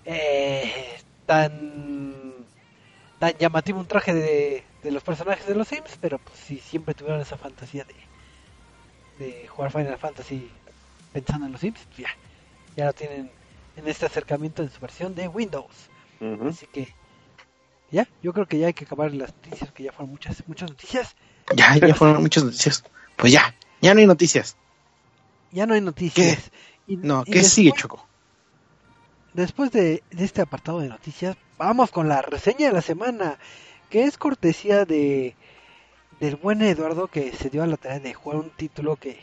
eh, tan tan llamativo un traje de, de, los personajes de los Sims, pero pues si siempre tuvieron esa fantasía de, de jugar Final Fantasy pensando en los Sims, pues, ya, ya lo tienen en este acercamiento en su versión de Windows. Así que ya, yo creo que ya hay que acabar las noticias, que ya fueron muchas, muchas noticias. Ya, ya fueron muchas noticias. Pues ya, ya no hay noticias. Ya no hay noticias. no, ¿qué sigue, Choco? Después de, este apartado de noticias, vamos con la reseña de la semana, que es cortesía de del buen Eduardo que se dio a la tarea de jugar un título que,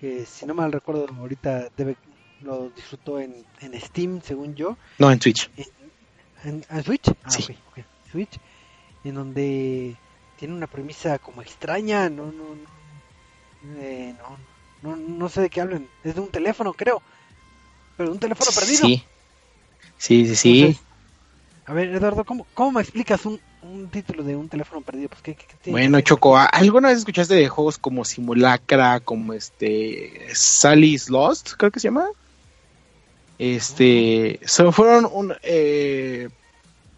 que si no mal recuerdo ahorita debe, lo disfrutó en, en Steam, según yo. No, en Twitch. ¿En, Switch? Ah, sí. Switch, en donde tiene una premisa como extraña, no, no, eh, no, no, sé de qué hablan. Es de un teléfono, creo. Pero de un teléfono perdido. Sí, sí, sí. sí. a ver, Eduardo, ¿cómo, ¿cómo me explicas un, un título de un teléfono perdido? Pues, ¿qué, bueno, Choco, ¿alguna vez escuchaste de juegos como Simulacra, como este Sally's Lost, creo que se llama? Este, son, fueron un, eh,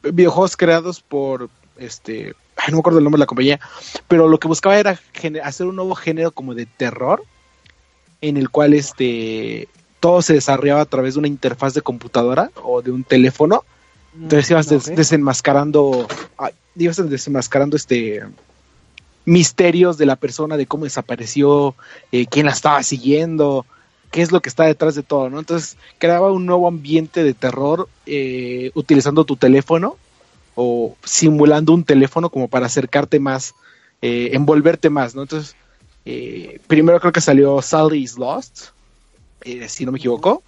videojuegos creados por este no me acuerdo el nombre de la compañía, pero lo que buscaba era hacer un nuevo género como de terror, en el cual este todo se desarrollaba a través de una interfaz de computadora o de un teléfono. Entonces ibas desenmascarando, ibas desenmascarando este misterios de la persona, de cómo desapareció, eh, quién la estaba siguiendo, qué es lo que está detrás de todo, ¿no? Entonces creaba un nuevo ambiente de terror eh, utilizando tu teléfono o simulando un teléfono como para acercarte más, eh, envolverte más, ¿no? Entonces, eh, primero creo que salió Sally's Lost, eh, si no me equivoco,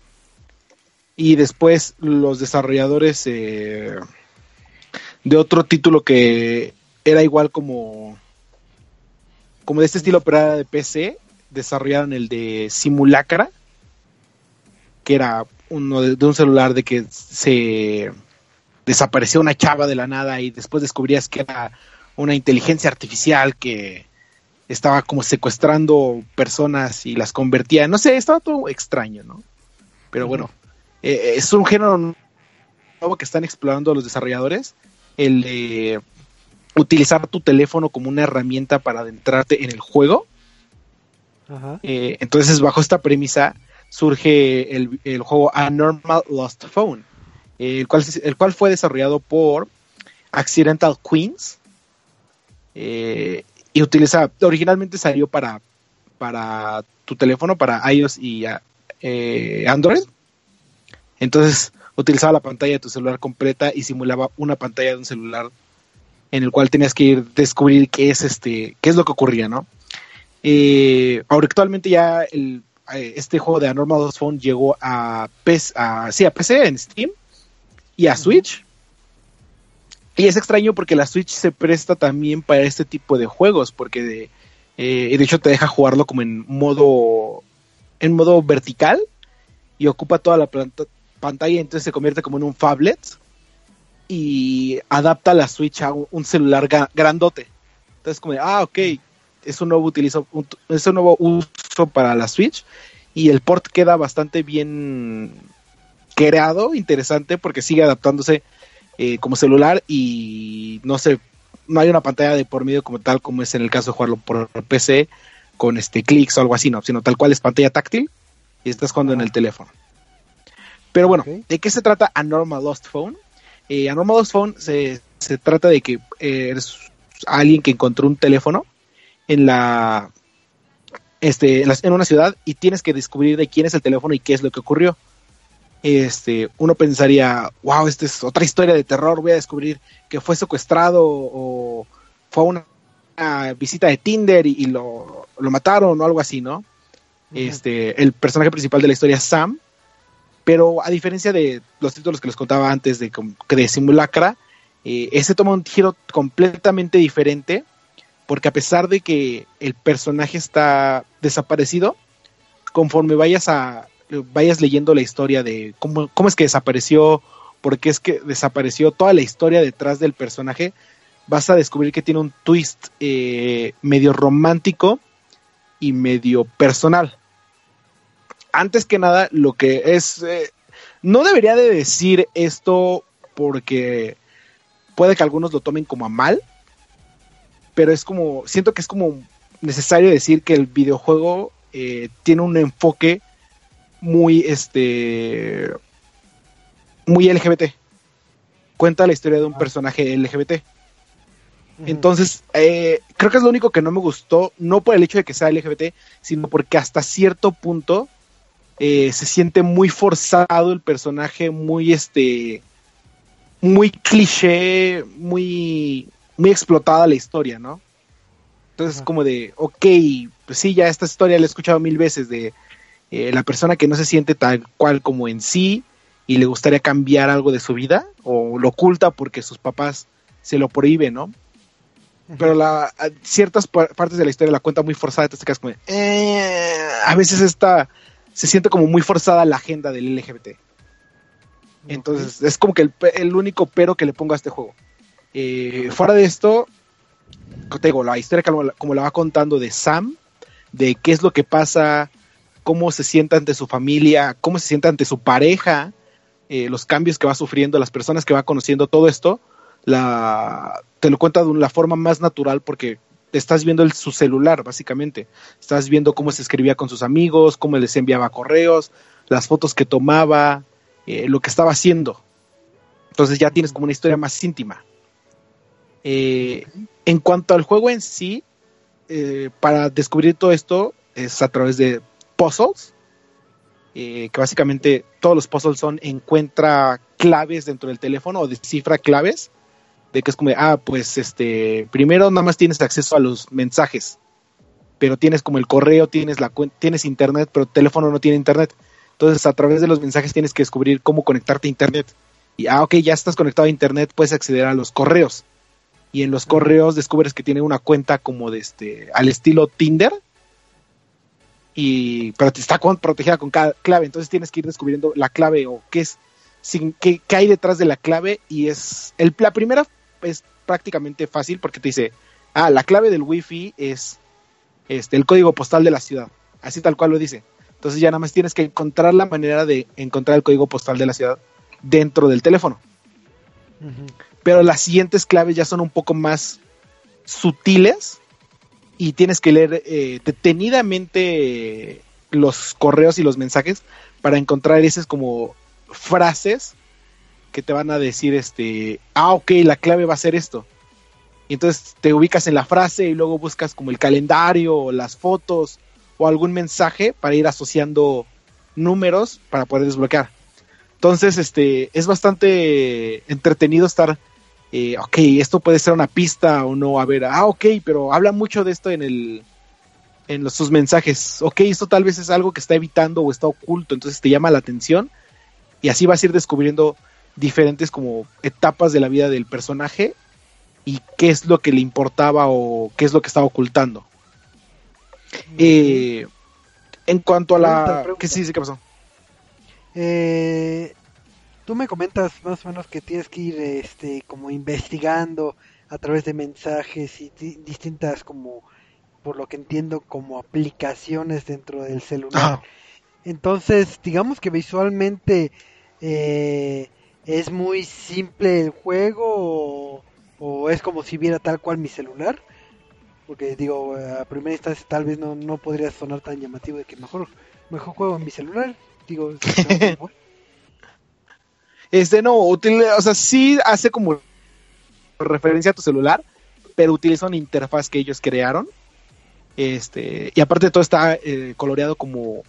y después los desarrolladores de otro título que era igual como, como de este estilo, pero era de PC, desarrollaron el de Simulacra, que era uno de un celular de que se desapareció una chava de la nada y después descubrías que era una inteligencia artificial que estaba como secuestrando personas y las convertía, no sé, estaba todo extraño, ¿no? Pero bueno, eh, es un género nuevo que están explorando los desarrolladores, el de utilizar tu teléfono como una herramienta para adentrarte en el juego. Eh, entonces, bajo esta premisa, surge el, el juego Anormal Lost Phone el cual, el cual fue desarrollado por Accidental Queens. Eh, y utiliza, originalmente salió para, para tu teléfono, para iOS y eh, Android. Entonces utilizaba la pantalla de tu celular completa y simulaba una pantalla de un celular en el cual tenías que ir descubrir qué es este, qué es lo que ocurría, ¿no? Eh, ahora actualmente ya el, este juego de Anormal Phone llegó a, PC, a, sí, a PC en Steam y a Switch. Y es extraño porque la Switch se presta también para este tipo de juegos, porque de, eh, de hecho te deja jugarlo como en modo en modo vertical y ocupa toda la pantalla, entonces se convierte como en un phablet y adapta la Switch a un, celular grandote. Entonces como de, ah, ok, es un nuevo utilizo, es un nuevo uso para la Switch y el port queda bastante bien creado, interesante, porque sigue adaptándose eh, como celular y no sé, no hay una pantalla de por medio como tal, como es en el caso de jugarlo por PC, con este clics o algo así, no, sino tal cual es pantalla táctil y estás jugando en el teléfono. Pero bueno, ¿de qué se trata Anormal Lost Phone? Eh, Anormal Lost Phone se, se trata de que eh, eres alguien que encontró un teléfono en la este en, una ciudad y tienes que descubrir de quién es el teléfono y qué es lo que ocurrió. Este, uno pensaría, wow, esta es otra historia de terror, voy a descubrir que fue secuestrado o fue a una, visita de Tinder y, lo, mataron o algo así, ¿no? Este, el personaje principal de la historia es Sam, pero a diferencia de los títulos que les contaba antes de, de Simulacra, eh, ese toma un giro completamente diferente, porque a pesar de que el personaje está desaparecido, conforme vayas a vayas leyendo la historia de cómo, cómo es que desapareció, por qué es que desapareció, toda la historia detrás del personaje, vas a descubrir que tiene un twist eh, medio romántico y medio personal. Antes que nada, lo que es... Eh, no debería de decir esto porque puede que algunos lo tomen como a mal, pero es como, siento que es como necesario decir que el videojuego eh, tiene un enfoque muy, este, muy LGBT. Cuenta la historia de un ah. personaje LGBT. Entonces, eh, creo que es lo único que no me gustó, no por el hecho de que sea LGBT, sino porque hasta cierto punto eh, se siente muy forzado el personaje, muy este, muy cliché, muy, muy explotada la historia, ¿no? Entonces, como de, ok, pues sí, ya esta historia la he escuchado mil veces de eh, la persona que no se siente tal cual como en sí y le gustaría cambiar algo de su vida o lo oculta porque sus papás se lo prohíben, ¿no? Pero la, ciertas partes de la historia la cuenta muy forzada, entonces te quedas como, eh, a veces esta se siente como muy forzada la agenda del LGBT. Entonces, es como que el, único pero que le pongo a este juego. Eh, fuera de esto, te digo, la historia como, la va contando de Sam, de qué es lo que pasa, cómo se siente ante su familia, cómo se siente ante su pareja, eh, los cambios que va sufriendo, las personas que va conociendo, todo esto, la, te lo cuenta de la forma más natural porque estás viendo su celular, básicamente. Estás viendo cómo se escribía con sus amigos, cómo les enviaba correos, las fotos que tomaba, eh, lo que estaba haciendo. Entonces ya tienes como una historia más íntima. Eh, en cuanto al juego en sí, eh, para descubrir todo esto es a través de puzzles, que básicamente todos los puzzles son encuentra claves dentro del teléfono o descifra claves, de que es como, ah, pues este, primero nada más tienes acceso a los mensajes, pero tienes como el correo, tienes la tienes internet, pero el teléfono no tiene internet. Entonces, a través de los mensajes tienes que descubrir cómo conectarte a Internet. Y, ah, ok, ya estás conectado a Internet, puedes acceder a los correos. Y en los correos descubres que tiene una cuenta como de este, al estilo Tinder. Y, pero está protegida con cada clave. Entonces tienes que ir descubriendo la clave o qué es, sin, qué, hay detrás de la clave. Y es, el, la primera es prácticamente fácil porque te dice, ah, la clave del wifi es este, el código postal de la ciudad. Así tal cual lo dice. Entonces ya nada más tienes que encontrar la manera de encontrar el código postal de la ciudad dentro del teléfono. Pero las siguientes claves ya son un poco más sutiles y tienes que leer eh, detenidamente los correos y los mensajes para encontrar esas como frases que te van a decir este, ah, ok, la clave va a ser esto. Y entonces te ubicas en la frase y luego buscas como el calendario o las fotos o algún mensaje para ir asociando números para poder desbloquear. Entonces, este, es bastante entretenido estar, eh, ok, esto puede ser una pista o no, a ver, ah, ok, pero habla mucho de esto en el, en los, sus mensajes, ok, esto tal vez es algo que está evitando o está oculto, entonces te llama la atención y así vas a ir descubriendo diferentes como etapas de la vida del personaje y qué es lo que le importaba o qué es lo que estaba ocultando. Eh, en cuanto a la... ¿Qué sí, sí, qué pasó? Eh, tú me comentas más o menos que tienes que ir este, como investigando a través de mensajes y distintas como, por lo que entiendo, como aplicaciones dentro del celular. Entonces, digamos que visualmente eh, es muy simple el juego o, o, es como si viera tal cual mi celular. Porque digo, a primera instancia tal vez no, no podría sonar tan llamativo de que mejor, mejor juego en mi celular. Digo, este no, o sea, sí hace como referencia a tu celular, pero utiliza una interfaz que ellos crearon. Este, y aparte todo está eh, coloreado como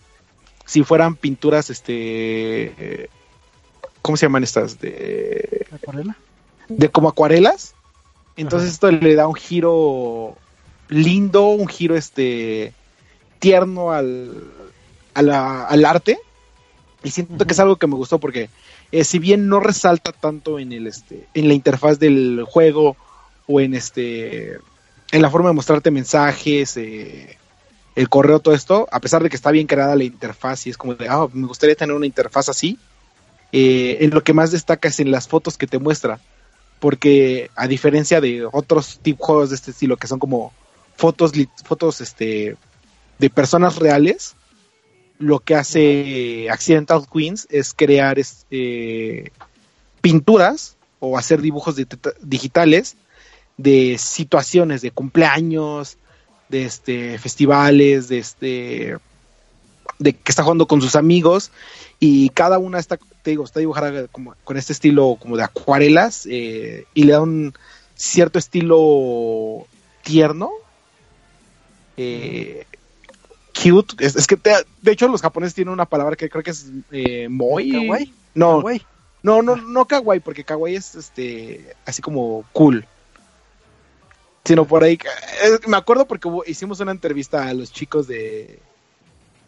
si fueran pinturas, este, ¿cómo se llaman estas? De, ¿Acuarela? De como acuarelas. Entonces esto le da un giro lindo, un giro este tierno al, al arte. Y siento que es algo que me gustó porque eh, si bien no resalta tanto en el este, en la interfaz del juego o en este en la forma de mostrarte mensajes, eh, el correo, todo esto, a pesar de que está bien creada la interfaz y es como de, ah, me gustaría tener una interfaz así, eh, en lo que más destaca es en las fotos que te muestra, porque a diferencia de otros tipos juegos de este estilo que son como fotos, fotos este, de personas reales, lo que hace Accidental Queens es crear este, pinturas o hacer dibujos digitales de situaciones de cumpleaños, de este festivales, de este de que está jugando con sus amigos y cada una está, te digo, está dibujada como con este estilo como de acuarelas eh, y le da un cierto estilo tierno, eh, cute. Es, que de hecho los japoneses tienen una palabra que creo que es eh, moi. No, no, no, no kawaii porque kawaii es este así como cool sino por ahí. Eh, me acuerdo porque hicimos una entrevista a los chicos de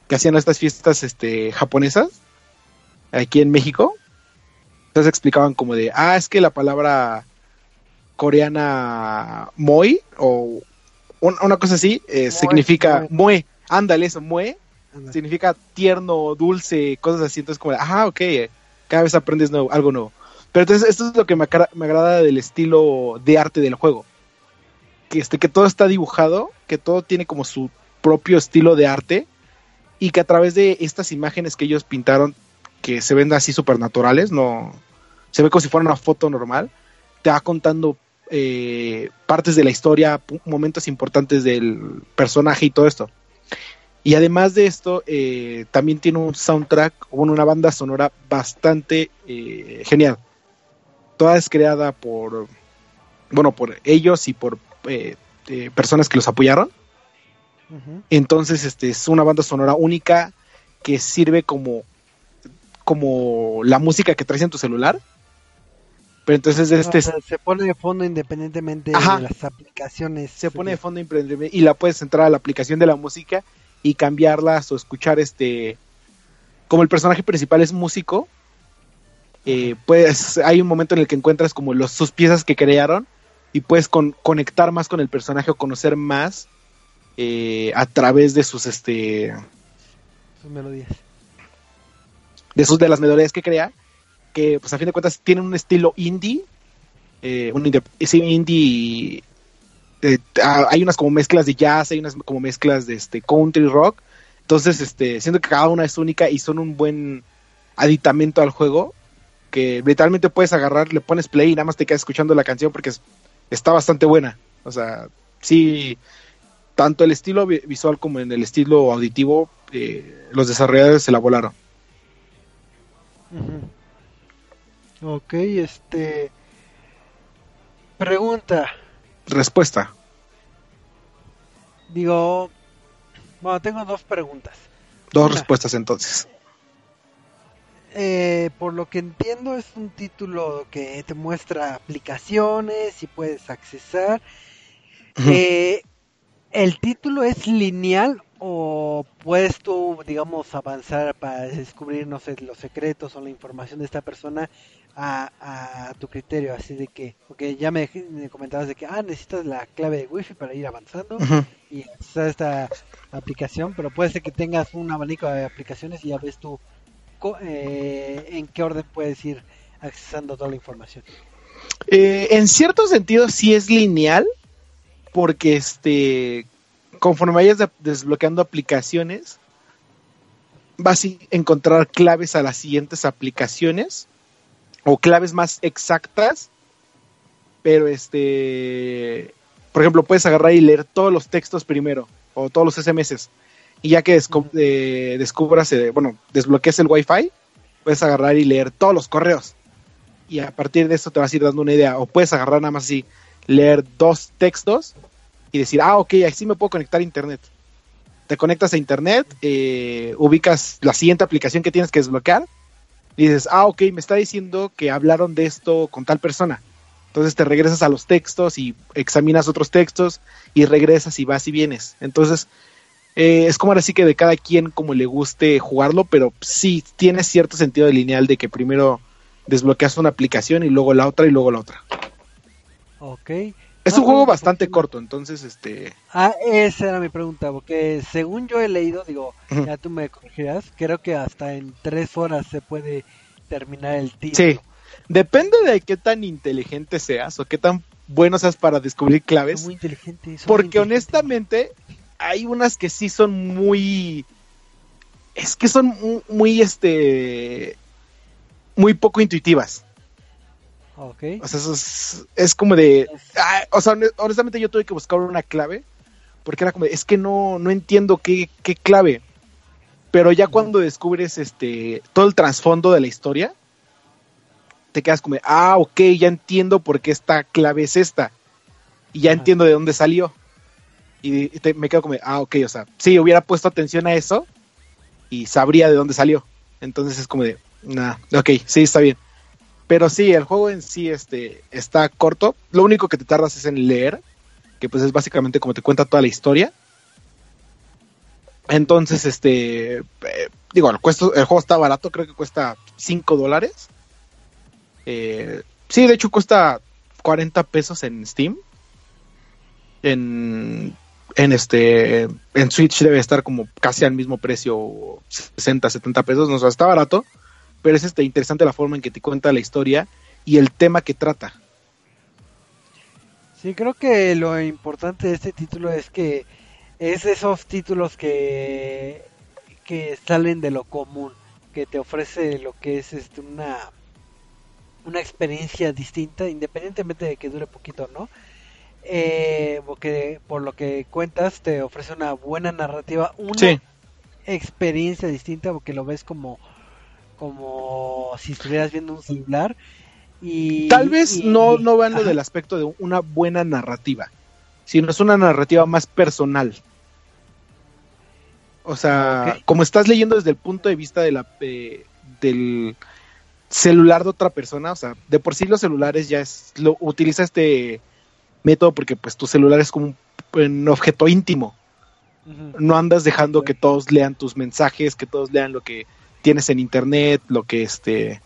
que hacían estas fiestas este, japonesas aquí en México. Entonces explicaban como de, ah, es que la palabra coreana moi o una cosa así eh, significa mue, ándale eso, mue, significa tierno, dulce, cosas así. Entonces como, ah, ok, cada vez aprendes algo nuevo. Pero entonces esto es lo que me, me agrada del estilo de arte del juego que, este, que todo está dibujado, que todo tiene como su propio estilo de arte y que a través de estas imágenes que ellos pintaron, que se ven así supernaturales, no se ve como si fuera una foto normal, te va contando eh, partes de la historia, momentos importantes del personaje y todo esto. Y además de esto, eh, también tiene un soundtrack, bueno, una banda sonora bastante eh, genial. Toda es creada por, bueno, por ellos y por eh, personas que los apoyaron. Entonces, este es una banda sonora única que sirve como, como la música que traes en tu celular. Pero entonces este se pone de fondo independientemente de las aplicaciones. Se pone de fondo independientemente y la puedes entrar a la aplicación de la música y cambiarlas o escuchar este como el personaje principal es músico eh, pues hay un momento en el que encuentras como los, sus piezas que crearon y puedes conectar más con el personaje o conocer más eh, a través de sus este sus melodías. de sus de las melodías que crea que pues a fin de cuentas tienen un estilo indie eh, un indie eh, hay unas como mezclas de jazz hay unas como mezclas de este country rock entonces este siento que cada una es única y son un buen aditamento al juego que literalmente puedes agarrar le pones play y nada más te quedas escuchando la canción porque es está bastante buena. O sea, sí, tanto el estilo visual como en el estilo auditivo, eh, los desarrolladores se la volaron. Ok, este. Pregunta. Respuesta. Digo. Bueno, tengo dos preguntas. Dos respuestas entonces. Eh, por lo que entiendo es un título que te muestra aplicaciones y puedes accesar. Eh, ¿El título es lineal o puedes tú, digamos, avanzar para descubrir, no sé, los secretos o la información de esta persona a, tu criterio? Así de que, porque ya me, comentabas de que, ah, necesitas la clave de wifi para ir avanzando y accesar esta aplicación, pero puede ser que tengas un abanico de aplicaciones y ya ves tú eh, en qué orden puedes ir accesando toda la información. Eh, en cierto sentido sí es lineal, porque este, conforme vayas desbloqueando aplicaciones, vas a encontrar claves a las siguientes aplicaciones o claves más exactas, pero este por ejemplo, puedes agarrar y leer todos los textos primero, o todos los SMS, y ya que eh, descubras, eh, bueno, desbloqueas el Wi-Fi, puedes agarrar y leer todos los correos. Y a partir de eso te vas a ir dando una idea. O puedes agarrar nada más así, leer dos textos y decir, ah, ok, así me puedo conectar a internet. Te conectas a internet, eh, ubicas la siguiente aplicación que tienes que desbloquear y dices, ah, ok, me está diciendo que hablaron de esto con tal persona. Entonces te regresas a los textos y examinas otros textos y regresas y vas y vienes. Entonces eh, es como ahora sí que de cada quien como le guste jugarlo, pero sí tiene cierto sentido de lineal de que primero desbloqueas una aplicación y luego la otra y luego la otra. Ok. Es un juego bastante corto, entonces este... Ah, esa era mi pregunta, porque según yo he leído, digo, ya tú me corregirás, creo que hasta en tres horas se puede terminar el título. Sí, depende de qué tan inteligente seas o qué tan bueno seas para descubrir claves. Muy inteligente. Porque honestamente hay unas que sí son muy... Es que son muy, este... Muy poco intuitivas. Ok. O sea, eso es, como de... Ah, o sea, honestamente yo tuve que buscar una clave. Porque era como, es que no, no entiendo qué, qué clave. Pero ya cuando descubres este todo el trasfondo de la historia, te quedas como, ah, ok, ya entiendo por qué esta clave es esta. Y ya entiendo de dónde salió. Y me quedo como, ah, ok, o sea, sí, hubiera puesto atención a eso y sabría de dónde salió. Entonces es como de, nada, ok, sí, está bien. Pero sí, el juego en sí este, está corto. Lo único que te tardas es en leer, que pues es básicamente como te cuenta toda la historia. Entonces, este, eh, digo, el, juego está barato, creo que cuesta 5 dólares. Eh, sí, de hecho cuesta 40 pesos en Steam. En, en este en Switch debe estar como casi al mismo precio 60 70 pesos no o está barato pero es este interesante la forma en que te cuenta la historia y el tema que trata. Sí creo que lo importante de este título es que es esos títulos que que salen de lo común que te ofrece lo que es este una una experiencia distinta independientemente de que dure poquito no eh, porque por lo que cuentas te ofrece una buena narrativa, una experiencia distinta porque lo ves como como si estuvieras viendo un celular y tal vez no no vean lo del aspecto de una buena narrativa, sino es una narrativa más personal. O sea, como estás leyendo desde el punto de vista de la del celular de otra persona, o sea, de por sí los celulares ya es lo utiliza este método porque pues tu celular es como un, objeto íntimo. No andas dejando que todos lean tus mensajes, que todos lean lo que tienes en internet, lo que este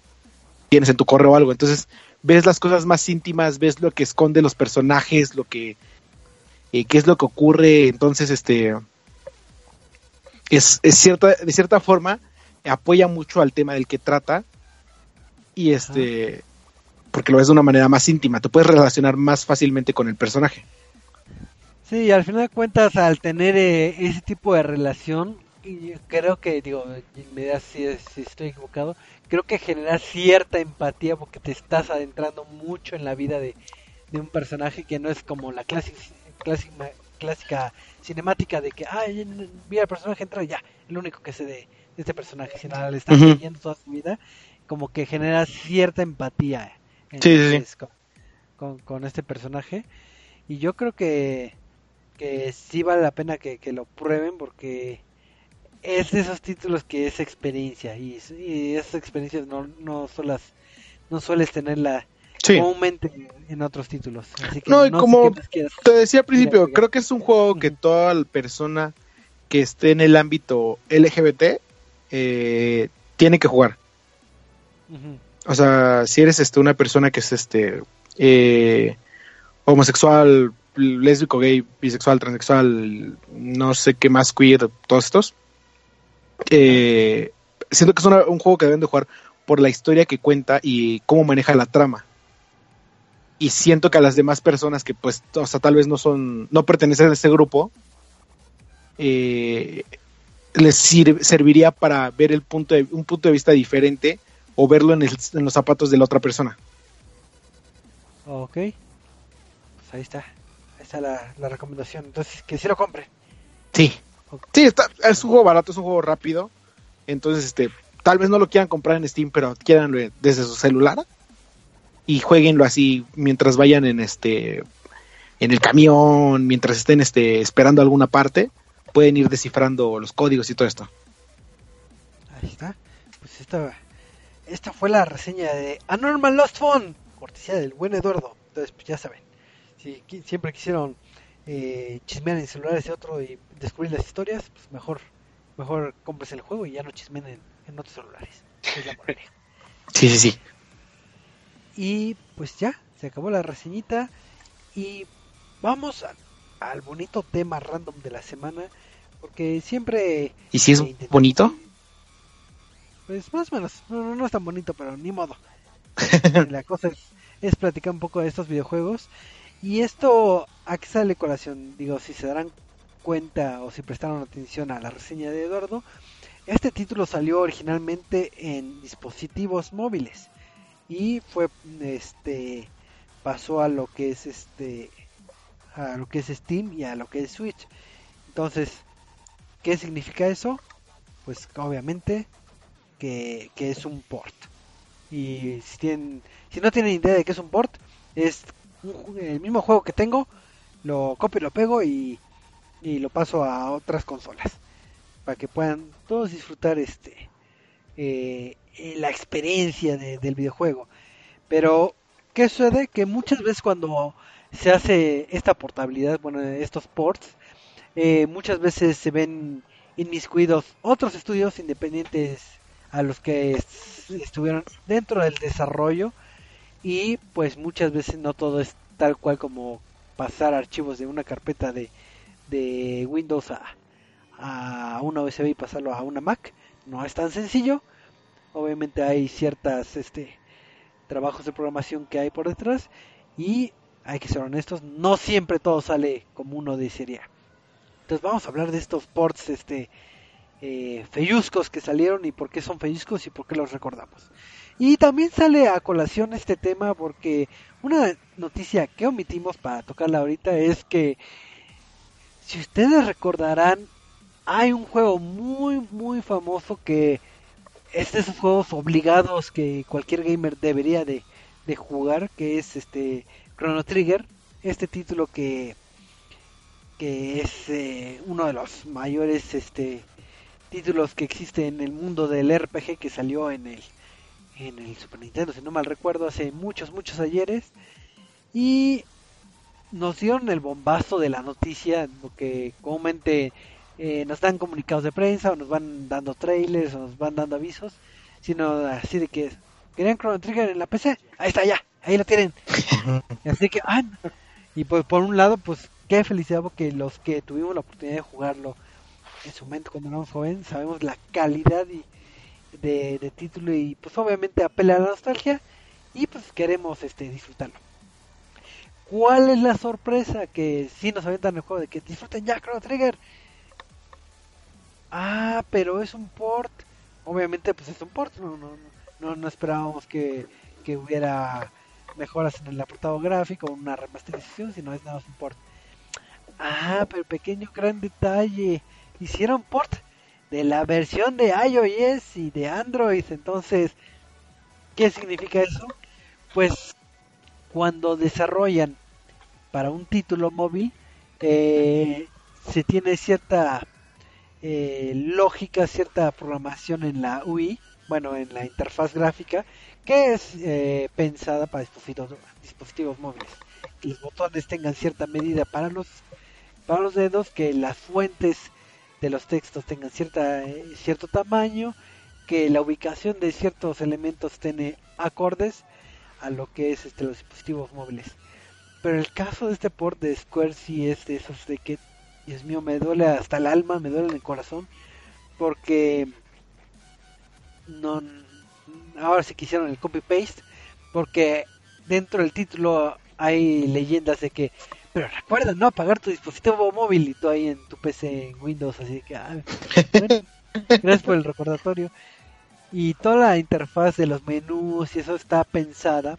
tienes en tu correo o algo. Entonces, ves las cosas más íntimas, ves lo que esconde los personajes, lo que eh, qué es lo que ocurre, entonces este es, es cierta de cierta forma apoya mucho al tema del que trata y este porque lo ves de una manera más íntima, te puedes relacionar más fácilmente con el personaje. Sí, al final de cuentas, al tener eh, ese tipo de relación, creo que, digo, me da si, si, estoy equivocado, creo que genera cierta empatía porque te estás adentrando mucho en la vida de, un personaje que no es como la clásica, clásica, clásica cinemática de que, ay, mira, el personaje entra y ya, el único que sé de, este personaje, sino le estás leyendo toda su vida, como que genera cierta empatía sí, Con, este personaje. Y yo creo que, que sí vale la pena que, lo prueben porque es de esos títulos que es experiencia y, esas experiencias no, no, solas, no sueles tenerla comúnmente en otros títulos. no, y como te decía al principio, creo que es un juego que toda persona que esté en el ámbito LGBT eh, tiene que jugar. O sea, si eres este, una persona que es este eh, homosexual, lésbico, gay, bisexual, transexual, no sé qué más queer, todos estos, eh, siento que es un juego que deben de jugar por la historia que cuenta y cómo maneja la trama. Y siento que a las demás personas que pues, o sea, tal vez no son, no pertenecen a ese grupo, eh, les serviría para ver el punto de, un punto de vista diferente o verlo en, los zapatos de la otra persona. Ok. Pues ahí está. sea la, la recomendación. Entonces, que si lo compre. Sí. Sí, está, es un juego barato, es un juego rápido. Entonces, este, tal vez no lo quieran comprar en Steam, pero quieran desde su celular y jueguenlo así mientras vayan en este en el camión, mientras estén este esperando alguna parte, pueden ir descifrando los códigos y todo esto. Ahí está. Pues esta esta fue la reseña de Anormal Lost Phone, cortesía del buen Eduardo. Entonces, pues ya saben, si siempre quisieron eh, chismear en celulares de otro y descubrir las historias, pues mejor mejor compres el juego y ya no chismen en, otros celulares. Es la Sí, sí, sí. Y pues ya, se acabó la reseñita y vamos al bonito tema random de la semana, porque siempre... ¿Y si es bonito? Pues más o menos, no, no, es tan bonito, pero ni modo. la cosa es, es platicar un poco de estos videojuegos. Y esto, ¿a qué sale colación? Digo, si se darán cuenta o si prestaron atención a la reseña de Eduardo, este título salió originalmente en dispositivos móviles y fue este pasó a lo que es este a lo que es Steam y a lo que es Switch. Entonces, ¿qué significa eso? Pues obviamente que, que es un port. Y si tienen si no tienen idea de qué es un port, es el mismo juego que tengo, lo copio y lo pego y, y lo paso a otras consolas para que puedan todos disfrutar este eh, la experiencia del videojuego. Pero qué sucede que muchas veces cuando se hace esta portabilidad bueno estos ports eh, muchas veces se ven inmiscuidos otros estudios independientes a los que estuvieron dentro del desarrollo y pues muchas veces no todo es tal cual como pasar archivos de una carpeta de, de Windows a, a una USB y pasarlo a una Mac. No es tan sencillo. Obviamente hay ciertas este trabajos de programación que hay por detrás y hay que ser honestos, no siempre todo sale como uno desearía. Entonces vamos a hablar de estos ports este eh, que salieron y por qué son feyuscos y por qué los recordamos. Y también sale a colación este tema porque una noticia que omitimos para tocarla ahorita es que si ustedes recordarán, hay un juego muy muy famoso que es de esos juegos obligados que cualquier gamer debería de, jugar, que es este Chrono Trigger, este título que que es eh, uno de los mayores este títulos que existe en el mundo del RPG que salió en el en el Super Nintendo, si no mal recuerdo, hace muchos muchos ayeres. Y nos dieron el bombazo de la noticia, porque comúnmente eh, nos dan comunicados de prensa o nos van dando trailers o nos van dando avisos, sino así de que querían Chrono Trigger en la PC, ahí está ya, ahí lo tienen. así que, ah, y pues por un lado, pues qué felicidad porque los que tuvimos la oportunidad de jugarlo en su momento cuando éramos jóvenes, sabemos la calidad y de, título y pues obviamente apela a la nostalgia y pues queremos este disfrutarlo. ¿Cuál es la sorpresa? Que si nos aventan el juego de que disfruten ya Chrono Trigger. Ah, pero es un port. Obviamente, pues es un port. No, no, no, no esperábamos que, que hubiera mejoras en el apartado gráfico o una remasterización, sino es nada más un port. Ah, pero pequeño gran detalle. Hicieron port de la versión de iOS y de Android. Entonces, ¿qué significa eso? Pues cuando desarrollan para un título móvil eh, se tiene cierta eh, lógica, cierta programación en la UI, bueno, en la interfaz gráfica, que es eh, pensada para dispositivos, dispositivos móviles. Que los botones tengan cierta medida para los, para los dedos, que las fuentes de los textos tengan cierta, cierto tamaño, que la ubicación de ciertos elementos tiene acordes a lo que es este, los dispositivos móviles. Pero el caso de este port de Square sí es de esos de que, Dios mío, me duele hasta el alma, me duele el corazón, porque no, ahora sí quisieron el copy paste, porque dentro del título hay leyendas de que, pero recuerda no apagar tu dispositivo móvil y tú ahí en tu PC en Windows, así que, ah, gracias por el recordatorio. Y toda la interfaz de los menús y eso está pensada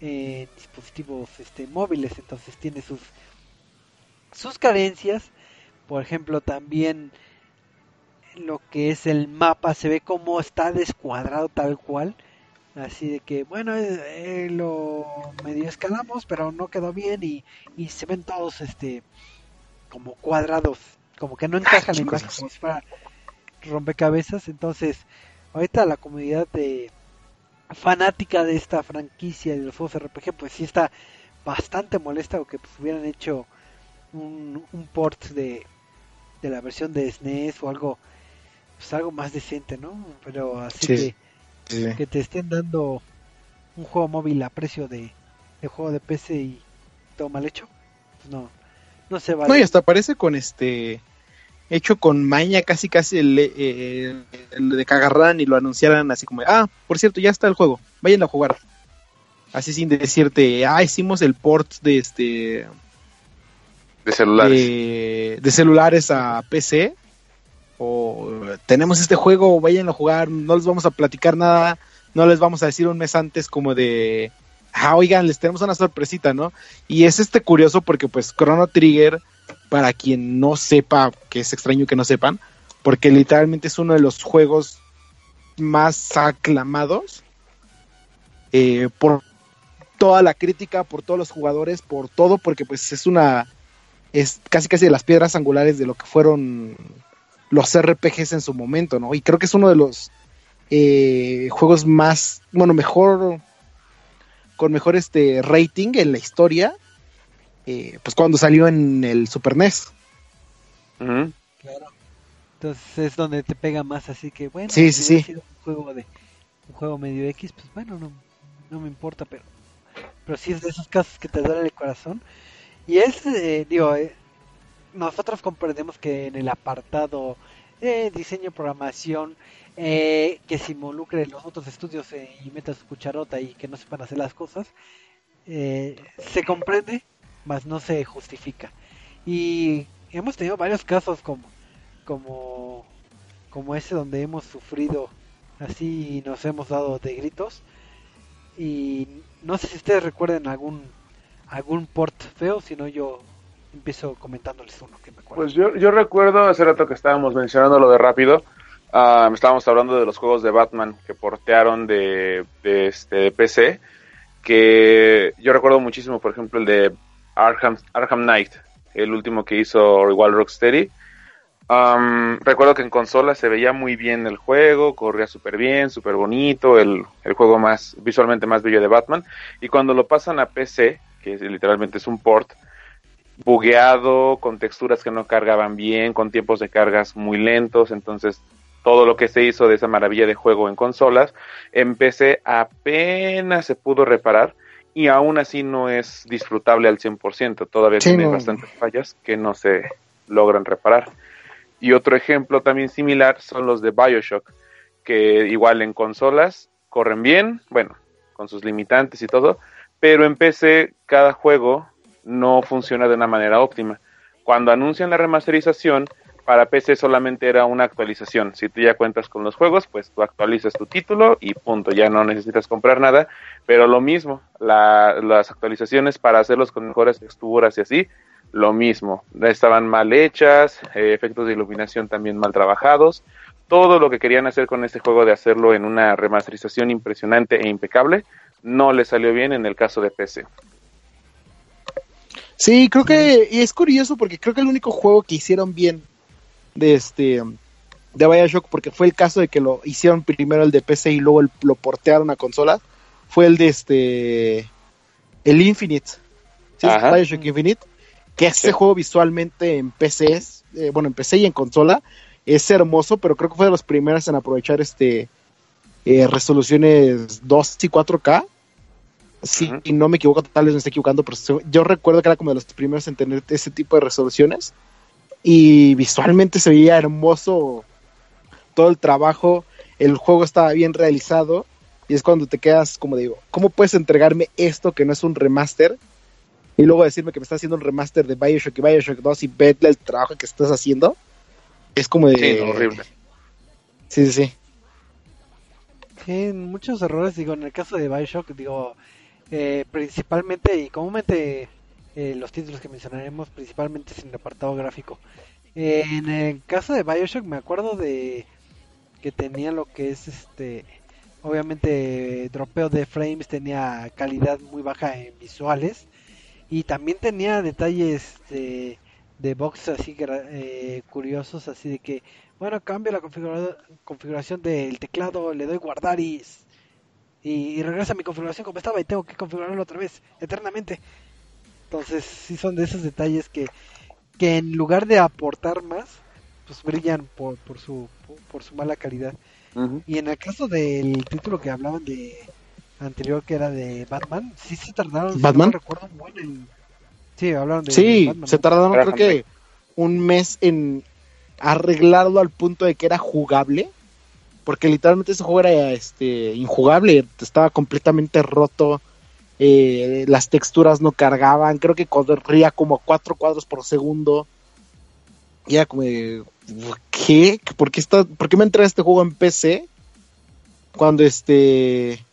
en dispositivos este, móviles, entonces tiene sus sus carencias. Por ejemplo, también lo que es el mapa se ve como está descuadrado tal cual. Así de que, bueno, eh, lo medio escalamos, pero no quedó bien y, y se ven todos este como cuadrados, como que no encaja la imagen como si fuera rompecabezas. Entonces, ahorita la comunidad de fanática de esta franquicia de los juegos RPG, pues sí está bastante molesta o que pues, hubieran hecho un, un port de, de la versión de SNES o algo pues algo más decente, ¿no? Pero así que que te estén dando un juego móvil a precio de, de juego de PC y todo mal hecho, pues no no se vale. No, y hasta parece con este hecho con maña casi casi el, eh, el de que agarraran y lo anunciaran así como, ah, por cierto, ya está el juego, vayan a jugar. Así sin decirte, ah, hicimos el port de este de celulares de, de celulares a PC tenemos este juego, vayan a jugar, no les vamos a platicar nada, no les vamos a decir un mes antes como de, ah, oigan, les tenemos una sorpresita, ¿no? Y es este curioso porque pues Chrono Trigger, para quien no sepa, que es extraño que no sepan, porque literalmente es uno de los juegos más aclamados eh, por toda la crítica, por todos los jugadores, por todo, porque pues es una, es casi casi de las piedras angulares de lo que fueron los RPGs en su momento, ¿no? Y creo que es uno de los eh, juegos más, bueno, mejor, con mejor este rating en la historia, eh, pues cuando salió en el Super NES. Claro. Entonces es donde te pega más, así que bueno, sí, sí, sí. Sido un juego de un juego medio X, pues bueno, no, no me importa, pero pero sí es de esos casos que te duele el corazón. Y es, eh, digo, eh, nosotros comprendemos que en el apartado de diseño programación eh, que se involucre los otros estudios eh, y meta su cucharota y que no sepan hacer las cosas eh, se comprende mas no se justifica. Y hemos tenido varios casos como como como ese donde hemos sufrido así y nos hemos dado de gritos. Y no sé si ustedes recuerden algún algún port feo sino yo empiezo comentándoles uno que me acuerdo. Pues yo, yo recuerdo hace rato que estábamos mencionando lo de rápido. Uh, estábamos hablando de los juegos de Batman que portearon de, de, este, de PC. Que yo recuerdo muchísimo, por ejemplo, el de Arkham, Arkham Knight, el último que hizo igual Rocksteady. Um, recuerdo que en consola se veía muy bien el juego, corría súper bien, súper bonito, el, el, juego más visualmente más bello de Batman. Y cuando lo pasan a PC, que literalmente es un port, bugueado, con texturas que no cargaban bien, con tiempos de cargas muy lentos, entonces todo lo que se hizo de esa maravilla de juego en consolas, en PC apenas se pudo reparar y aún así no es disfrutable al 100%, todavía sí, tiene no. bastantes fallas que no se logran reparar. Y otro ejemplo también similar son los de Bioshock, que igual en consolas corren bien, bueno, con sus limitantes y todo, pero en PC cada juego no funciona de una manera óptima. Cuando anuncian la remasterización, para PC solamente era una actualización. Si tú ya cuentas con los juegos, pues tú actualizas tu título y punto, ya no necesitas comprar nada. Pero lo mismo, la, las actualizaciones para hacerlos con mejores texturas y así, lo mismo. Estaban mal hechas, eh, efectos de iluminación también mal trabajados. Todo lo que querían hacer con este juego de hacerlo en una remasterización impresionante e impecable, no le salió bien en el caso de PC. Sí, creo que y es curioso porque creo que el único juego que hicieron bien de este de Bioshock, porque fue el caso de que lo hicieron primero el de PC y luego el, lo portearon a consolas, fue el de este el Infinite, ¿sí? Bioshock Infinite, que ese sí. juego visualmente en PC es, eh, bueno, en PC y en consola es hermoso, pero creo que fue de los primeros en aprovechar este eh, resoluciones 2 y 4K sí, uh -huh. y no me equivoco, tal vez me esté equivocando, pero yo recuerdo que era como de los primeros en tener ese tipo de resoluciones. Y visualmente se veía hermoso todo el trabajo, el juego estaba bien realizado. Y es cuando te quedas como digo, ¿cómo puedes entregarme esto que no es un remaster? Y luego decirme que me estás haciendo un remaster de Bioshock y Bioshock 2 y vedle el trabajo que estás haciendo. Es como de... Sí, horrible. Sí, sí, sí. Sí, muchos errores, digo, en el caso de Bioshock, digo, eh, principalmente y comúnmente eh, los títulos que mencionaremos, principalmente sin el apartado gráfico. en el caso de Bioshock me acuerdo de que tenía lo que es este obviamente dropeo de frames tenía calidad muy baja en visuales y también tenía detalles de, de box así eh, curiosos así de que bueno cambio la configuración del teclado le doy guardar y, y, regresa a mi configuración como estaba y tengo que configurarlo otra vez eternamente. Entonces sí son de esos detalles que que en lugar de aportar más pues brillan por, por su por su mala calidad. Y en el caso del título que hablaban de anterior, que era de Batman, sí se tardaron, ¿Batman? recuerdo Sí, hablaron de Sí, se tardaron creo que un mes en arreglarlo al punto de que era jugable. Porque literalmente ese juego era este, injugable, estaba completamente roto. Eh, las texturas no cargaban, creo que corría como 4 cuadros por segundo. Y era como ¿qué? ¿Por qué, está, ¿Por qué me entra este juego en PC? Cuando este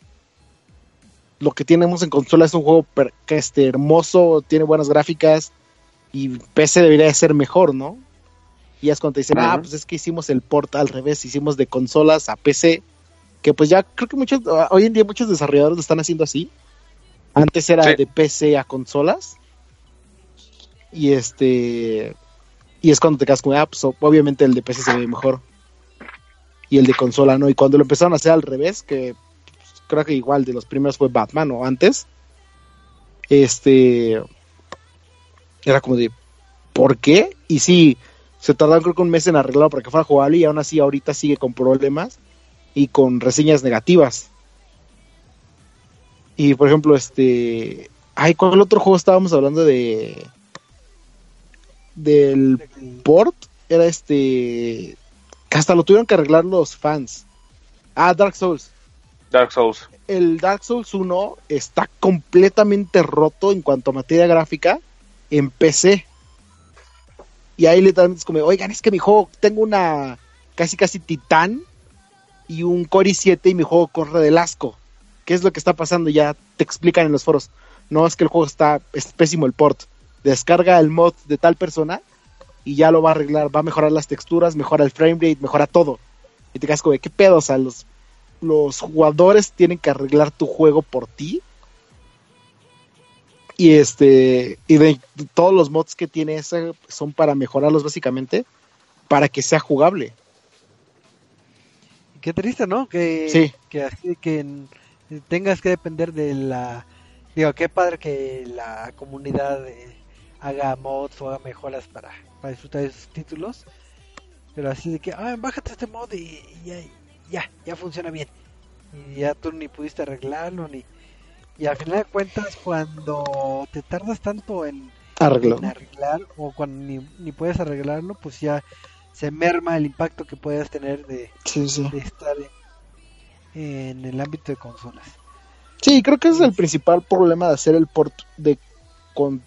lo que tenemos en consola es un juego este, hermoso, tiene buenas gráficas y PC debería de ser mejor, ¿no? Y es cuando te dicen, ah, pues es que hicimos el port al revés, hicimos de consolas a PC, que pues ya creo que muchos, hoy en día muchos desarrolladores lo están haciendo así. Antes era de PC a consolas. Y este, y es cuando te quedas como, ah, pues obviamente el de PC se ve mejor. Y el de consola no. Y cuando lo empezaron a hacer al revés, que pues, creo que igual de los primeros fue Batman o antes, este. Era como de, ¿por qué? Y sí, se tardaron creo que un mes en arreglarlo para que fuera jugable y aún así ahorita sigue con problemas y con reseñas negativas. Y por ejemplo, este. Ay, ¿cuál otro juego estábamos hablando de del port era este. hasta lo tuvieron que arreglar los fans. Ah, Dark Souls. Dark Souls. El Dark Souls 1 está completamente roto en cuanto a materia gráfica en PC. Y ahí literalmente es como, oigan, es que mi juego, tengo una casi casi titán y un Core i7 y mi juego corre del asco. ¿Qué es lo que está pasando? Ya te explican en los foros. No, es que el juego está, es pésimo el port descarga el mod de tal persona y ya lo va a arreglar, va a mejorar las texturas, mejora el frame rate, mejora todo. Y te quedas como, ¿qué pedo? O sea, los, los jugadores tienen que arreglar tu juego por ti. Y este, y de todos los mods que tiene ese son para mejorarlos básicamente, para que sea jugable. Qué triste, ¿no? Que, que así que tengas que depender de la digo, qué padre que la comunidad haga mods o haga mejoras para, para disfrutar de esos títulos. Pero así de que, ah, bájate este mod y, ya, ya, ya funciona bien. Y ya tú ni pudiste arreglarlo, ni... Y al final de cuentas, cuando te tardas tanto en, arreglar o cuando ni, ni, puedes arreglarlo, pues ya se merma el impacto que puedas tener de, estar en, el ámbito de consolas. Sí, creo que ese es el principal problema de hacer el port de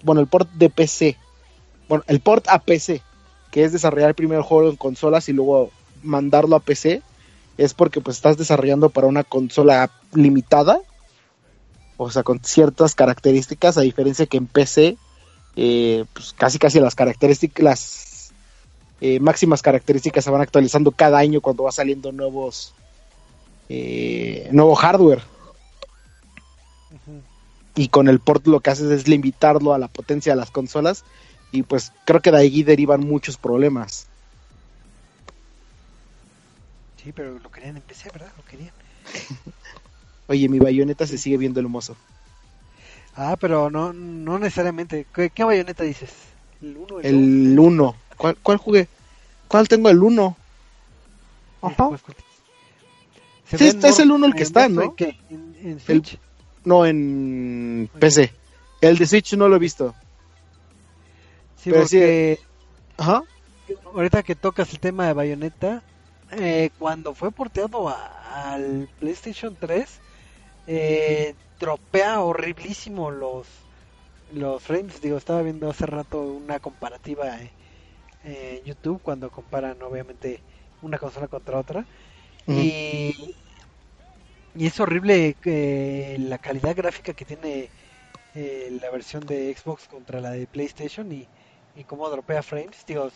bueno, el port de PC, bueno, el port a PC, que es desarrollar el primer juego en consolas y luego mandarlo a PC, es porque pues estás desarrollando para una consola limitada, o sea, con ciertas características, a diferencia que en PC, eh, pues casi casi las características, las eh, máximas características se van actualizando cada año cuando va saliendo nuevos, eh, nuevo hardware y con el port lo que haces es limitarlo a la potencia de las consolas y pues creo que de ahí derivan muchos problemas. Sí, pero lo querían en PC, ¿verdad? Lo querían. Oye, mi bayoneta se sigue viendo hermoso. Ah, pero no, no necesariamente. ¿Qué, bayoneta dices? ¿El 1? El 1. ¿Cuál, ¿Cuál jugué? ¿Cuál tengo? El 1. Ajá. Sí, este es el 1 el que está, ¿no? ¿En, en Switch? No, en PC. El de Switch no lo he visto. Sí, porque... Ajá. Ahorita que tocas el tema de Bayonetta, eh, cuando fue porteado al PlayStation 3, eh, tropea horriblísimo los los frames. Digo, estaba viendo hace rato una comparativa en YouTube cuando comparan obviamente una consola contra otra. Y y es horrible que la calidad gráfica que tiene eh, la versión de Xbox contra la de PlayStation y, y cómo dropea frames. Digo,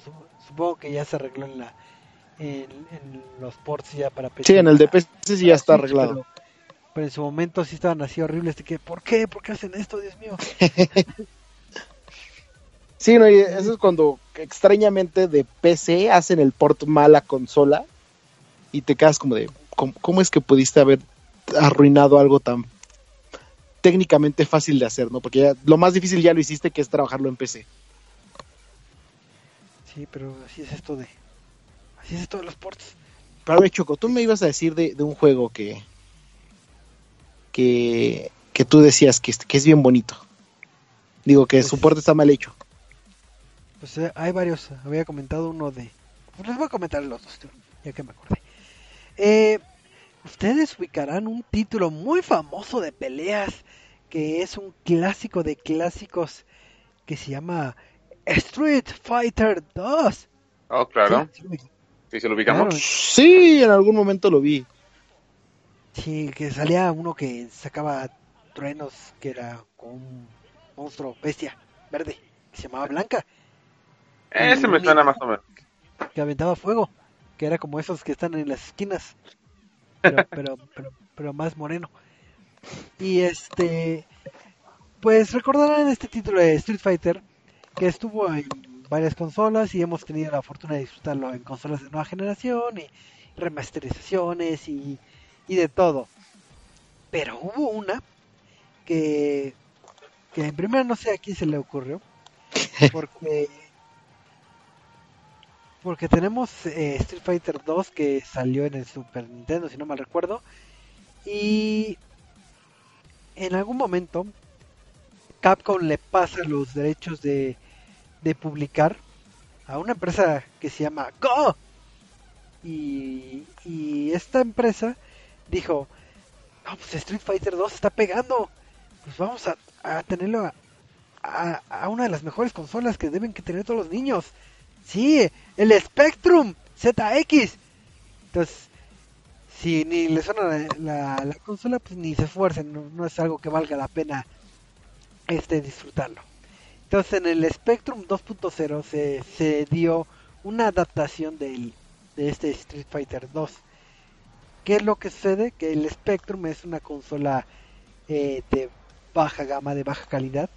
supongo que ya se arregló en la en, los ports ya para PC. Sí, en el de PC sí ya está arreglado. Pero, en su momento sí estaban así horribles de que, ¿por qué? ¿Por qué hacen esto, Dios mío? sí, no, y eso es cuando extrañamente de PC hacen el port mal a consola y te quedas como de, ¿cómo, es que pudiste haber arruinado algo tan técnicamente fácil de hacer, ¿no? Porque lo más difícil ya lo hiciste, que es trabajarlo en PC. Sí, pero así es esto de Así es todos los ports. Pero a ver, Choco, tú me ibas a decir de, un juego que, que, que tú decías que, que es bien bonito. Digo que su pues porte está mal hecho. Pues eh, hay varios. Había comentado uno de. Pues les voy a comentar los dos, ya que me acordé. Eh, ustedes ubicarán un título muy famoso de peleas que es un clásico de clásicos que se llama Street Fighter 2. Oh, claro. ¿Sí se lo ubicamos? Sí, en algún momento lo vi. Sí, que salía uno que sacaba truenos, que era con un monstruo bestia verde, que se llamaba Blanca. Ese me suena más o menos. Que aventaba fuego, que era como esos que están en las esquinas, pero, pero, pero, pero más moreno. Y este, pues recordarán este título de Street Fighter, que estuvo en varias consolas y hemos tenido la fortuna de disfrutarlo en consolas de nueva generación y remasterizaciones y, y de todo. Pero hubo una que, que en primera no sé a quién se le ocurrió, porque porque tenemos eh, Street Fighter 2 que salió en el Super Nintendo, si no mal recuerdo, y en algún momento Capcom le pasa los derechos de de publicar a una empresa que se llama Go. Y, y esta empresa dijo, no, pues Street Fighter 2 está pegando. Pues vamos a, tenerlo a, a, una de las mejores consolas que deben tener todos los niños. Sí, el Spectrum ZX. Entonces, si ni le suena la, la, consola, pues ni se esfuercen. No, no, es algo que valga la pena este disfrutarlo. Entonces en el Spectrum 2.0 se, se dio una adaptación de este Street Fighter 2. ¿Qué es lo que sucede? Que el Spectrum es una consola eh, de baja gama, de baja calidad.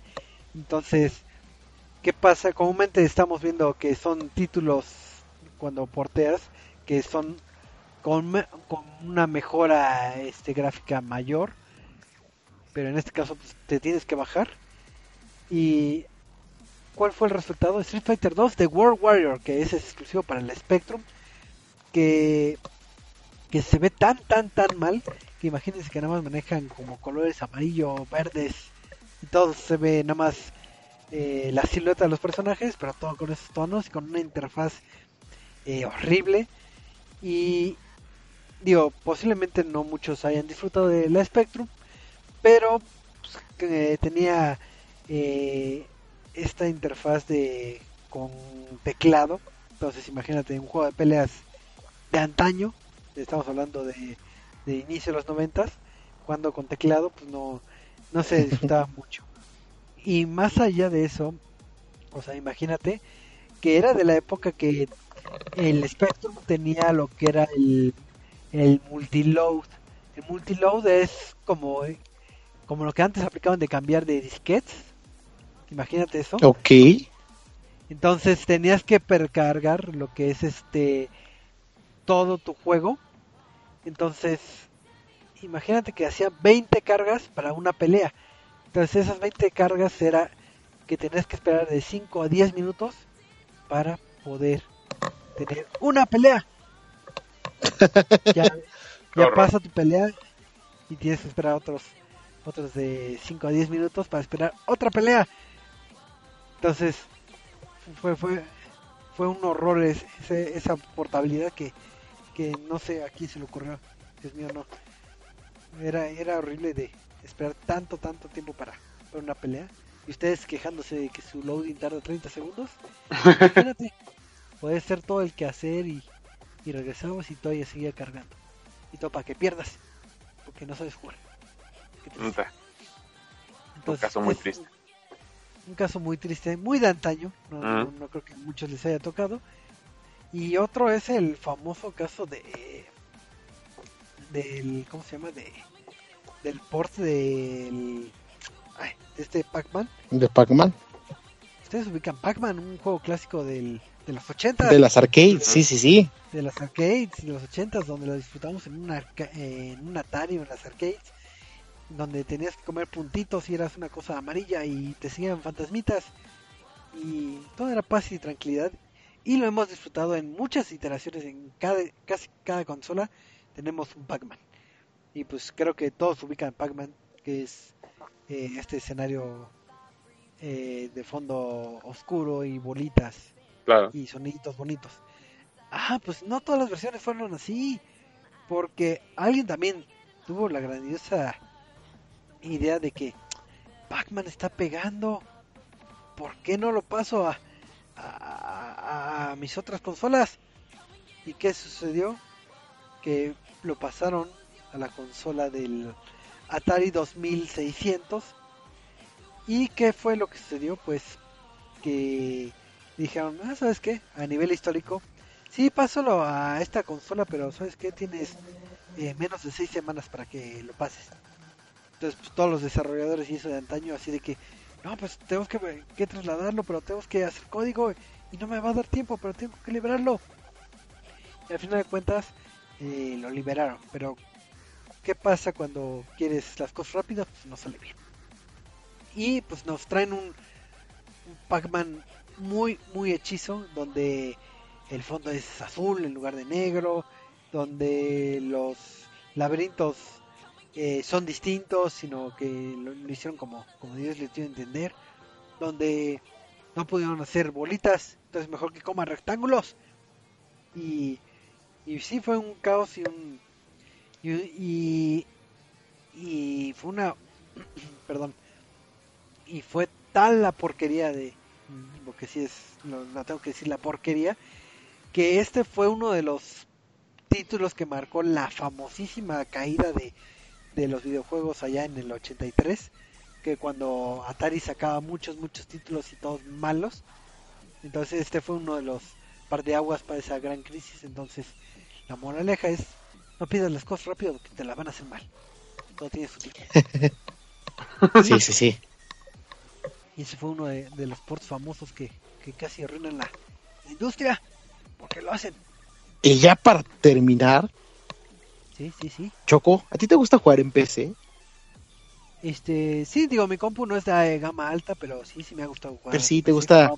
Entonces, ¿qué pasa? Comúnmente estamos viendo que son títulos cuando porteas que son con, con una mejora este, gráfica mayor. Pero en este caso pues, te tienes que bajar. Y ¿Cuál fue el resultado? Street Fighter 2 The World Warrior, que es exclusivo para el Spectrum, que, que se ve tan, tan, tan mal, que imagínense que nada más manejan como colores amarillo, verdes, y todo se ve nada más eh, la silueta de los personajes, pero todo con esos tonos y con una interfaz eh, horrible. Y digo, posiblemente no muchos hayan disfrutado de la Spectrum, pero pues, que tenía eh, esta interfaz de con teclado. Entonces imagínate un juego de peleas de antaño, estamos hablando de, de inicio de los noventas, cuando con teclado pues no, no se disfrutaba mucho. Y más allá de eso, o sea, imagínate que era de la época que el Spectrum tenía lo que era el, el multiload. El multiload es como, como lo que antes aplicaban de cambiar de disquetes Imagínate eso. Ok. Entonces tenías que percargar lo que es este todo tu juego. Entonces, imagínate que hacía 20 cargas para una pelea. Entonces esas 20 cargas era que tenías que esperar de 5 a 10 minutos para poder tener una pelea. ya, ya pasa tu pelea y tienes que esperar otros otros de 5 a 10 minutos para esperar otra pelea. Entonces, fue, fue, fue un horror esa portabilidad que, que no sé a quién se le ocurrió. Dios mío, no. Era, era horrible de esperar tanto, tanto tiempo para, para una pelea. Y ustedes quejándose de que su loading tarda 30 segundos. Imagínate, puede ser todo el que hacer y, y regresamos y todavía seguía cargando. Y todo para que pierdas, porque no sabes jugar. un caso muy triste. Un caso muy triste, muy de antaño, no, no, creo que a muchos les haya tocado. Y otro es el famoso caso de del ¿cómo se llama? de del port del ay, de este Pac-Man. De Pac-Man. Ustedes ubican Pac-Man, un juego clásico del, de los 80. De las arcades, sí, sí, sí. De las arcades de los 80 donde lo disfrutamos en, una, en un Atari o en las arcades donde tenías que comer puntitos y eras una cosa amarilla y te seguían fantasmitas y todo era paz y tranquilidad y lo hemos disfrutado en muchas iteraciones en cada casi cada consola tenemos un Pac-Man. Y pues creo que todos ubican Pac-Man que es eh, este escenario eh, de fondo oscuro y bolitas y soniditos bonitos. Ah pues no todas las versiones fueron así porque alguien también tuvo la grandiosa idea de que Pac-Man está pegando. ¿Por qué no lo paso a, a, mis otras consolas? ¿Y qué sucedió? Que lo pasaron a la consola del Atari 2600. ¿Y qué fue lo que sucedió? Pues que dijeron, ah, ¿sabes qué? A nivel histórico, sí, pásalo a esta consola, pero ¿sabes qué? Tienes eh, menos de seis semanas para que lo pases. Entonces, pues, todos los desarrolladores y eso de antaño, así de que, no, pues tenemos que, trasladarlo, pero tenemos que hacer código y no me va a dar tiempo, pero tengo que liberarlo. Y al final de cuentas, eh, lo liberaron. Pero, ¿qué pasa cuando quieres las cosas rápidas? Pues no sale bien. Y pues nos traen un, un Pac-Man muy, muy hechizo, donde el fondo es azul en lugar de negro, donde los laberintos eh, son distintos, sino que lo, hicieron como, como Dios les dio a entender, donde no pudieron hacer bolitas, entonces mejor que coman rectángulos. Y, y sí fue un caos y un... Y, y, fue una... perdón. Y fue tal la porquería de... Porque sí es... no tengo que decir la porquería. Que este fue uno de los títulos que marcó la famosísima caída de de los videojuegos allá en el 83, que cuando Atari sacaba muchos, muchos títulos y todos malos. Entonces este fue uno de los par de aguas para esa gran crisis. Entonces la moraleja es, no pidas las cosas rápido que te las van a hacer mal. Todo tiene su tiempo. sí, sí, sí. Y ese fue uno de, los ports famosos que, que casi arruinan la industria, porque lo hacen. Y ya para terminar, Sí, sí, sí. Choco, ¿a ti te gusta jugar en PC? Este, sí, digo, mi compu no es de gama alta, pero sí, sí me ha gustado jugar. Pero sí, te gusta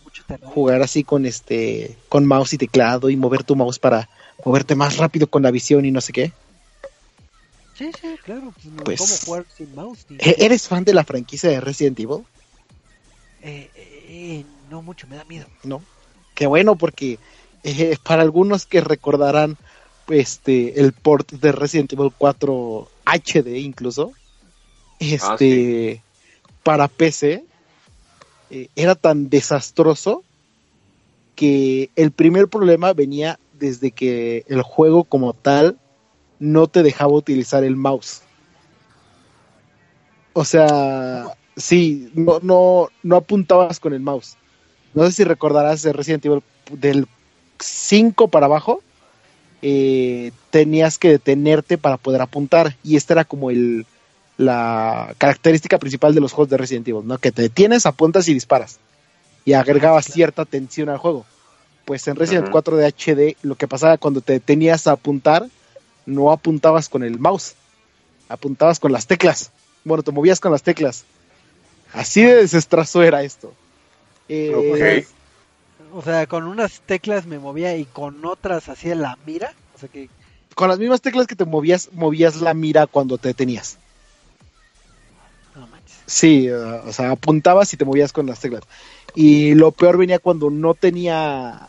jugar así con este, con mouse y teclado y mover tu mouse para moverte más rápido con la visión y no sé qué. Sí, sí, claro. Pues, ¿Cómo jugar sin mouse? ¿e-, ¿Eres fan de la franquicia de Resident Evil? Eh, eh, no mucho, me da miedo. No. Qué bueno, porque eh, para algunos que recordarán este el port de Resident Evil 4 HD incluso este ah, para PC eh, era tan desastroso que el primer problema venía desde que el juego como tal no te dejaba utilizar el mouse. O sea, sí, no, no, no apuntabas con el mouse. No sé si recordarás de Resident Evil del 5 para abajo eh, tenías que detenerte para poder apuntar. Y esta era como el, la característica principal de los juegos de Resident Evil, ¿no? Que te detienes, apuntas y disparas. Y agregabas cierta tensión al juego. Pues en Resident 4 de HD lo que pasaba cuando te detenías a apuntar, no apuntabas con el mouse, apuntabas con las teclas. Bueno, te movías con las teclas. Así de desastroso era esto. Eh, o sea, con unas teclas me movía y con otras hacía la mira. O sea que... Con las mismas teclas que te movías, movías la mira cuando te detenías. No manches. Sí, uh, o sea, apuntabas y te movías con las teclas. Y lo peor venía cuando no tenía.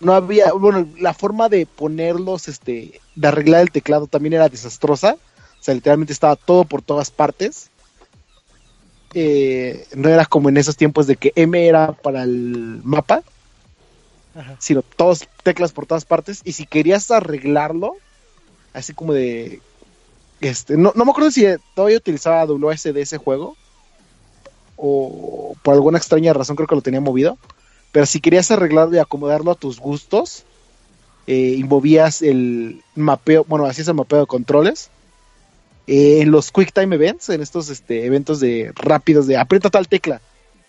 No había. Bueno, la forma de ponerlos, este. De arreglar el teclado también era desastrosa. O sea, literalmente estaba todo por todas partes. Eh, no era como en esos tiempos de que M era para el mapa, sino todas teclas por todas partes. Y si querías arreglarlo, así como de. Este, no, no me acuerdo si todavía utilizaba WSD ese juego, o por alguna extraña razón creo que lo tenía movido. Pero si querías arreglarlo y acomodarlo a tus gustos, eh, y movías el mapeo, bueno, hacías el mapeo de controles. En los Quick Time Events, en estos este, eventos de rápidos de aprieta tal tecla,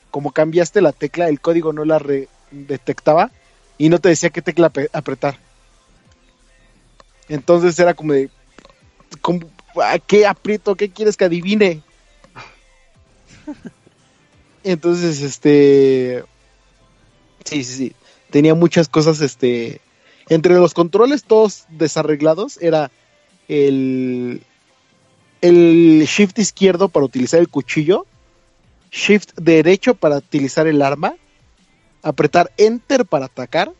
como cambiaste la tecla, el código no la detectaba y no te decía qué tecla apretar. Entonces era como de, ¿qué aprieto? ¿Qué quieres que adivine? Entonces, este, sí, sí, sí, tenía muchas cosas, este, entre los controles todos desarreglados era el, el shift izquierdo para utilizar el cuchillo, shift derecho para utilizar el arma, apretar enter para atacar,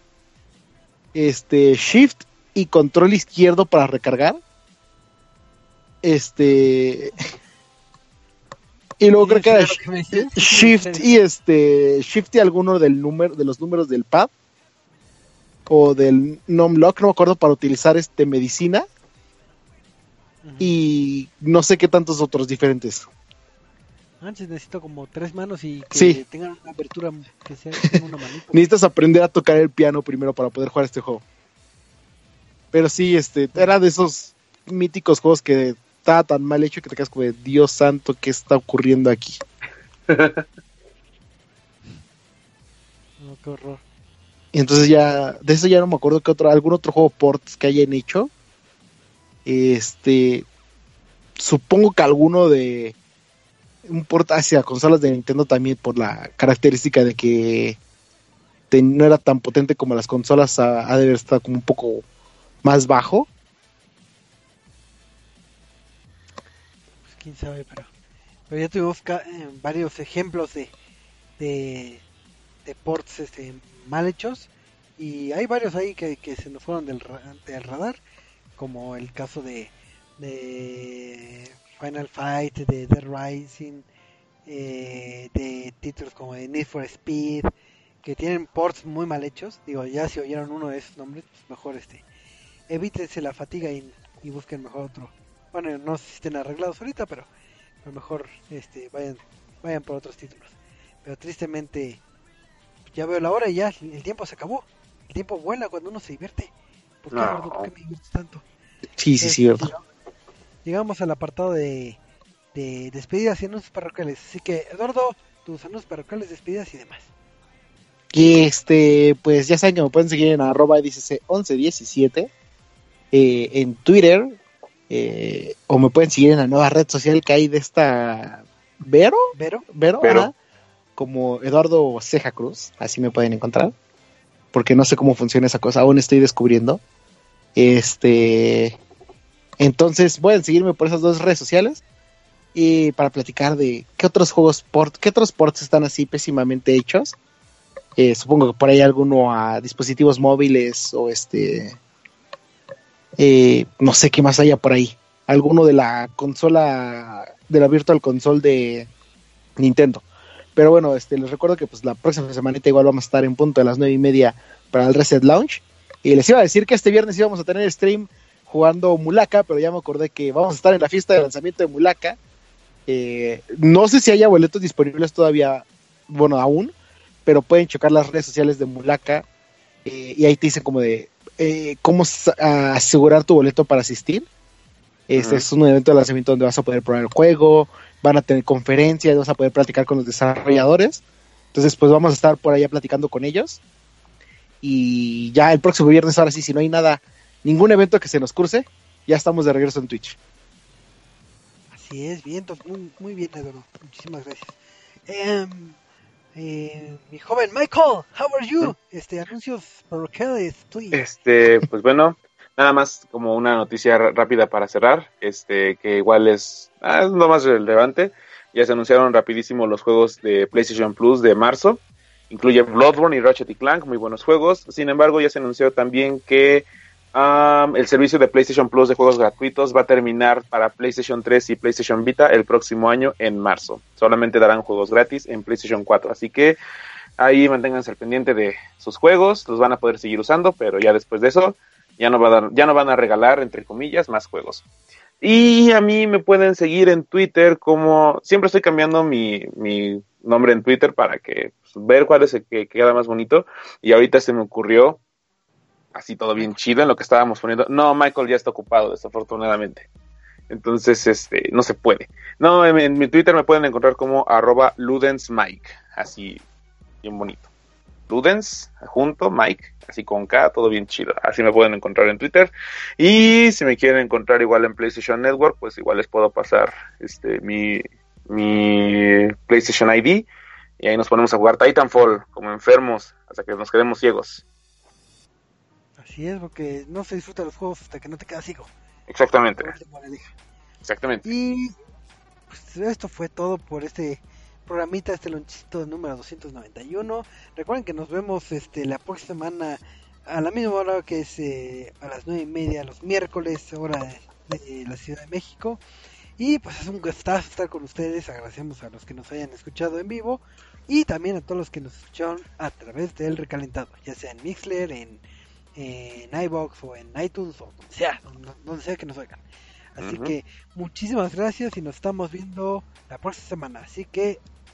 este shift y control izquierdo para recargar. Este y luego creo que era shift y este shift y alguno del número de los números del pad o del Nomlock, no me acuerdo para utilizar este medicina y no sé qué tantos otros diferentes. Antes necesito como tres manos y que tengan una apertura que sea una manita. Necesitas aprender a tocar el piano primero para poder jugar este juego. Pero sí, este, era de esos míticos juegos que estaba tan mal hecho que te quedas como de Dios santo, ¿qué está ocurriendo aquí? no, qué horror. Y entonces ya, de eso ya no me acuerdo que otro, algún otro juego ports que hayan hecho. Este, supongo que alguno de un port hacia consolas de Nintendo también por la característica de que no era tan potente como las consolas, ha, de haber estado como un poco más bajo. Pues quién sabe, pero, pero ya tuvimos eh, varios ejemplos de, de, de ports este, mal hechos y hay varios ahí que, se nos fueron del, del, radar como el caso de, Final Fight de The Rising eh, de títulos como de Need for Speed que tienen ports muy mal hechos digo ya si oyeron uno de esos nombres pues mejor este evítense la fatiga y, busquen mejor otro bueno no sé si estén arreglados ahorita pero a lo mejor este vayan vayan por otros títulos pero tristemente ya veo la hora y ya el tiempo se acabó. El tiempo vuela cuando uno se divierte. ¿Por qué, ¿Por qué me diviertes tanto? Sí, sí, sí, verdad. Llegamos al apartado de, de despedidas y anuncios parroquiales. Así que, Eduardo, tus anuncios parroquiales, despedidas y demás. Y este, pues ya saben que me pueden seguir en arroba 1117 eh, en Twitter eh, o me pueden seguir en la nueva red social que hay de esta Vero, Vero, Vero, Vero como Eduardo Ceja Cruz, así me pueden encontrar, porque no sé cómo funciona esa cosa, aún estoy descubriendo. Este, entonces pueden seguirme por esas dos redes sociales y para platicar de qué otros juegos port, qué otros ports están así pésimamente hechos. Eh, supongo que por ahí alguno a dispositivos móviles o este, eh, no sé qué más haya por ahí. Alguno de la consola, de la Virtual Console de Nintendo. Pero bueno, este, les recuerdo que pues la próxima semanita igual vamos a estar en punto de las nueve y media para el Reset Launch. Y les iba a decir que este viernes íbamos a tener stream jugando Mulaka, pero ya me acordé que vamos a estar en la fiesta de lanzamiento de Mulaka. Eh, no sé si haya boletos disponibles todavía, bueno, aún, pero pueden checar las redes sociales de Mulaka eh, y ahí te dicen como de eh, cómo asegurar tu boleto para asistir. Este es un evento de lanzamiento donde vas a poder probar el juego, van a tener conferencias, vas a poder platicar con los desarrolladores. Entonces, pues vamos a estar por allá platicando con ellos. Y ya el próximo viernes, ahora sí, si no hay nada, ningún evento que se nos cruce, ya estamos de regreso en Twitch. Así es, bien, muy, muy bien, Eduardo. Muchísimas gracias. Em, eh, mi joven Michael, how are you? Este, anuncios parroquiales, please. Este, pues bueno, nada más como una noticia rápida para cerrar, este, que igual es Ah, lo más relevante. Ya se anunciaron rapidísimo los juegos de PlayStation Plus de marzo. Incluye Bloodborne y Ratchet y Clank, muy buenos juegos. Sin embargo, ya se anunció también que el servicio de PlayStation Plus de juegos gratuitos va a terminar para PlayStation 3 y PlayStation Vita el próximo año en marzo. Solamente darán juegos gratis en PlayStation 4. Así que ahí manténganse al pendiente de sus juegos. Los van a poder seguir usando, pero ya después de eso ya no, va ya no van a regalar, entre comillas, más juegos. Y a mí me pueden seguir en Twitter como siempre estoy cambiando mi, mi nombre en Twitter para que pues, ver cuál es el que queda más bonito. Y ahorita se me ocurrió, así todo bien chido en lo que estábamos poniendo. No, Michael ya está ocupado, desafortunadamente. Entonces, este, no se puede. No, en, mi Twitter me pueden encontrar como arroba ludensmike, así bien bonito. Ludens, junto, Mike, así con K, todo bien chido. Así me pueden encontrar en Twitter. Y si me quieren encontrar igual en PlayStation Network, pues igual les puedo pasar este mi, mi PlayStation ID. Y ahí nos ponemos a jugar Titanfall como enfermos hasta que nos quedemos ciegos. Así es, porque no se disfruta los juegos hasta que no te quedas ciego. Exactamente. Exactamente. Y pues esto fue todo por este programita, este lonchito número 291. Recuerden que nos vemos este la próxima semana a la misma hora que es eh, a las nueve y media los miércoles, hora de, la Ciudad de México. Y pues es un gustazo estar con ustedes. Agradecemos a los que nos hayan escuchado en vivo y también a todos los que nos escucharon a través del recalentado, ya sea en Mixler, en, en iBox o en iTunes o donde sea, donde sea que nos oigan. Así que muchísimas gracias y nos estamos viendo la próxima semana. Así que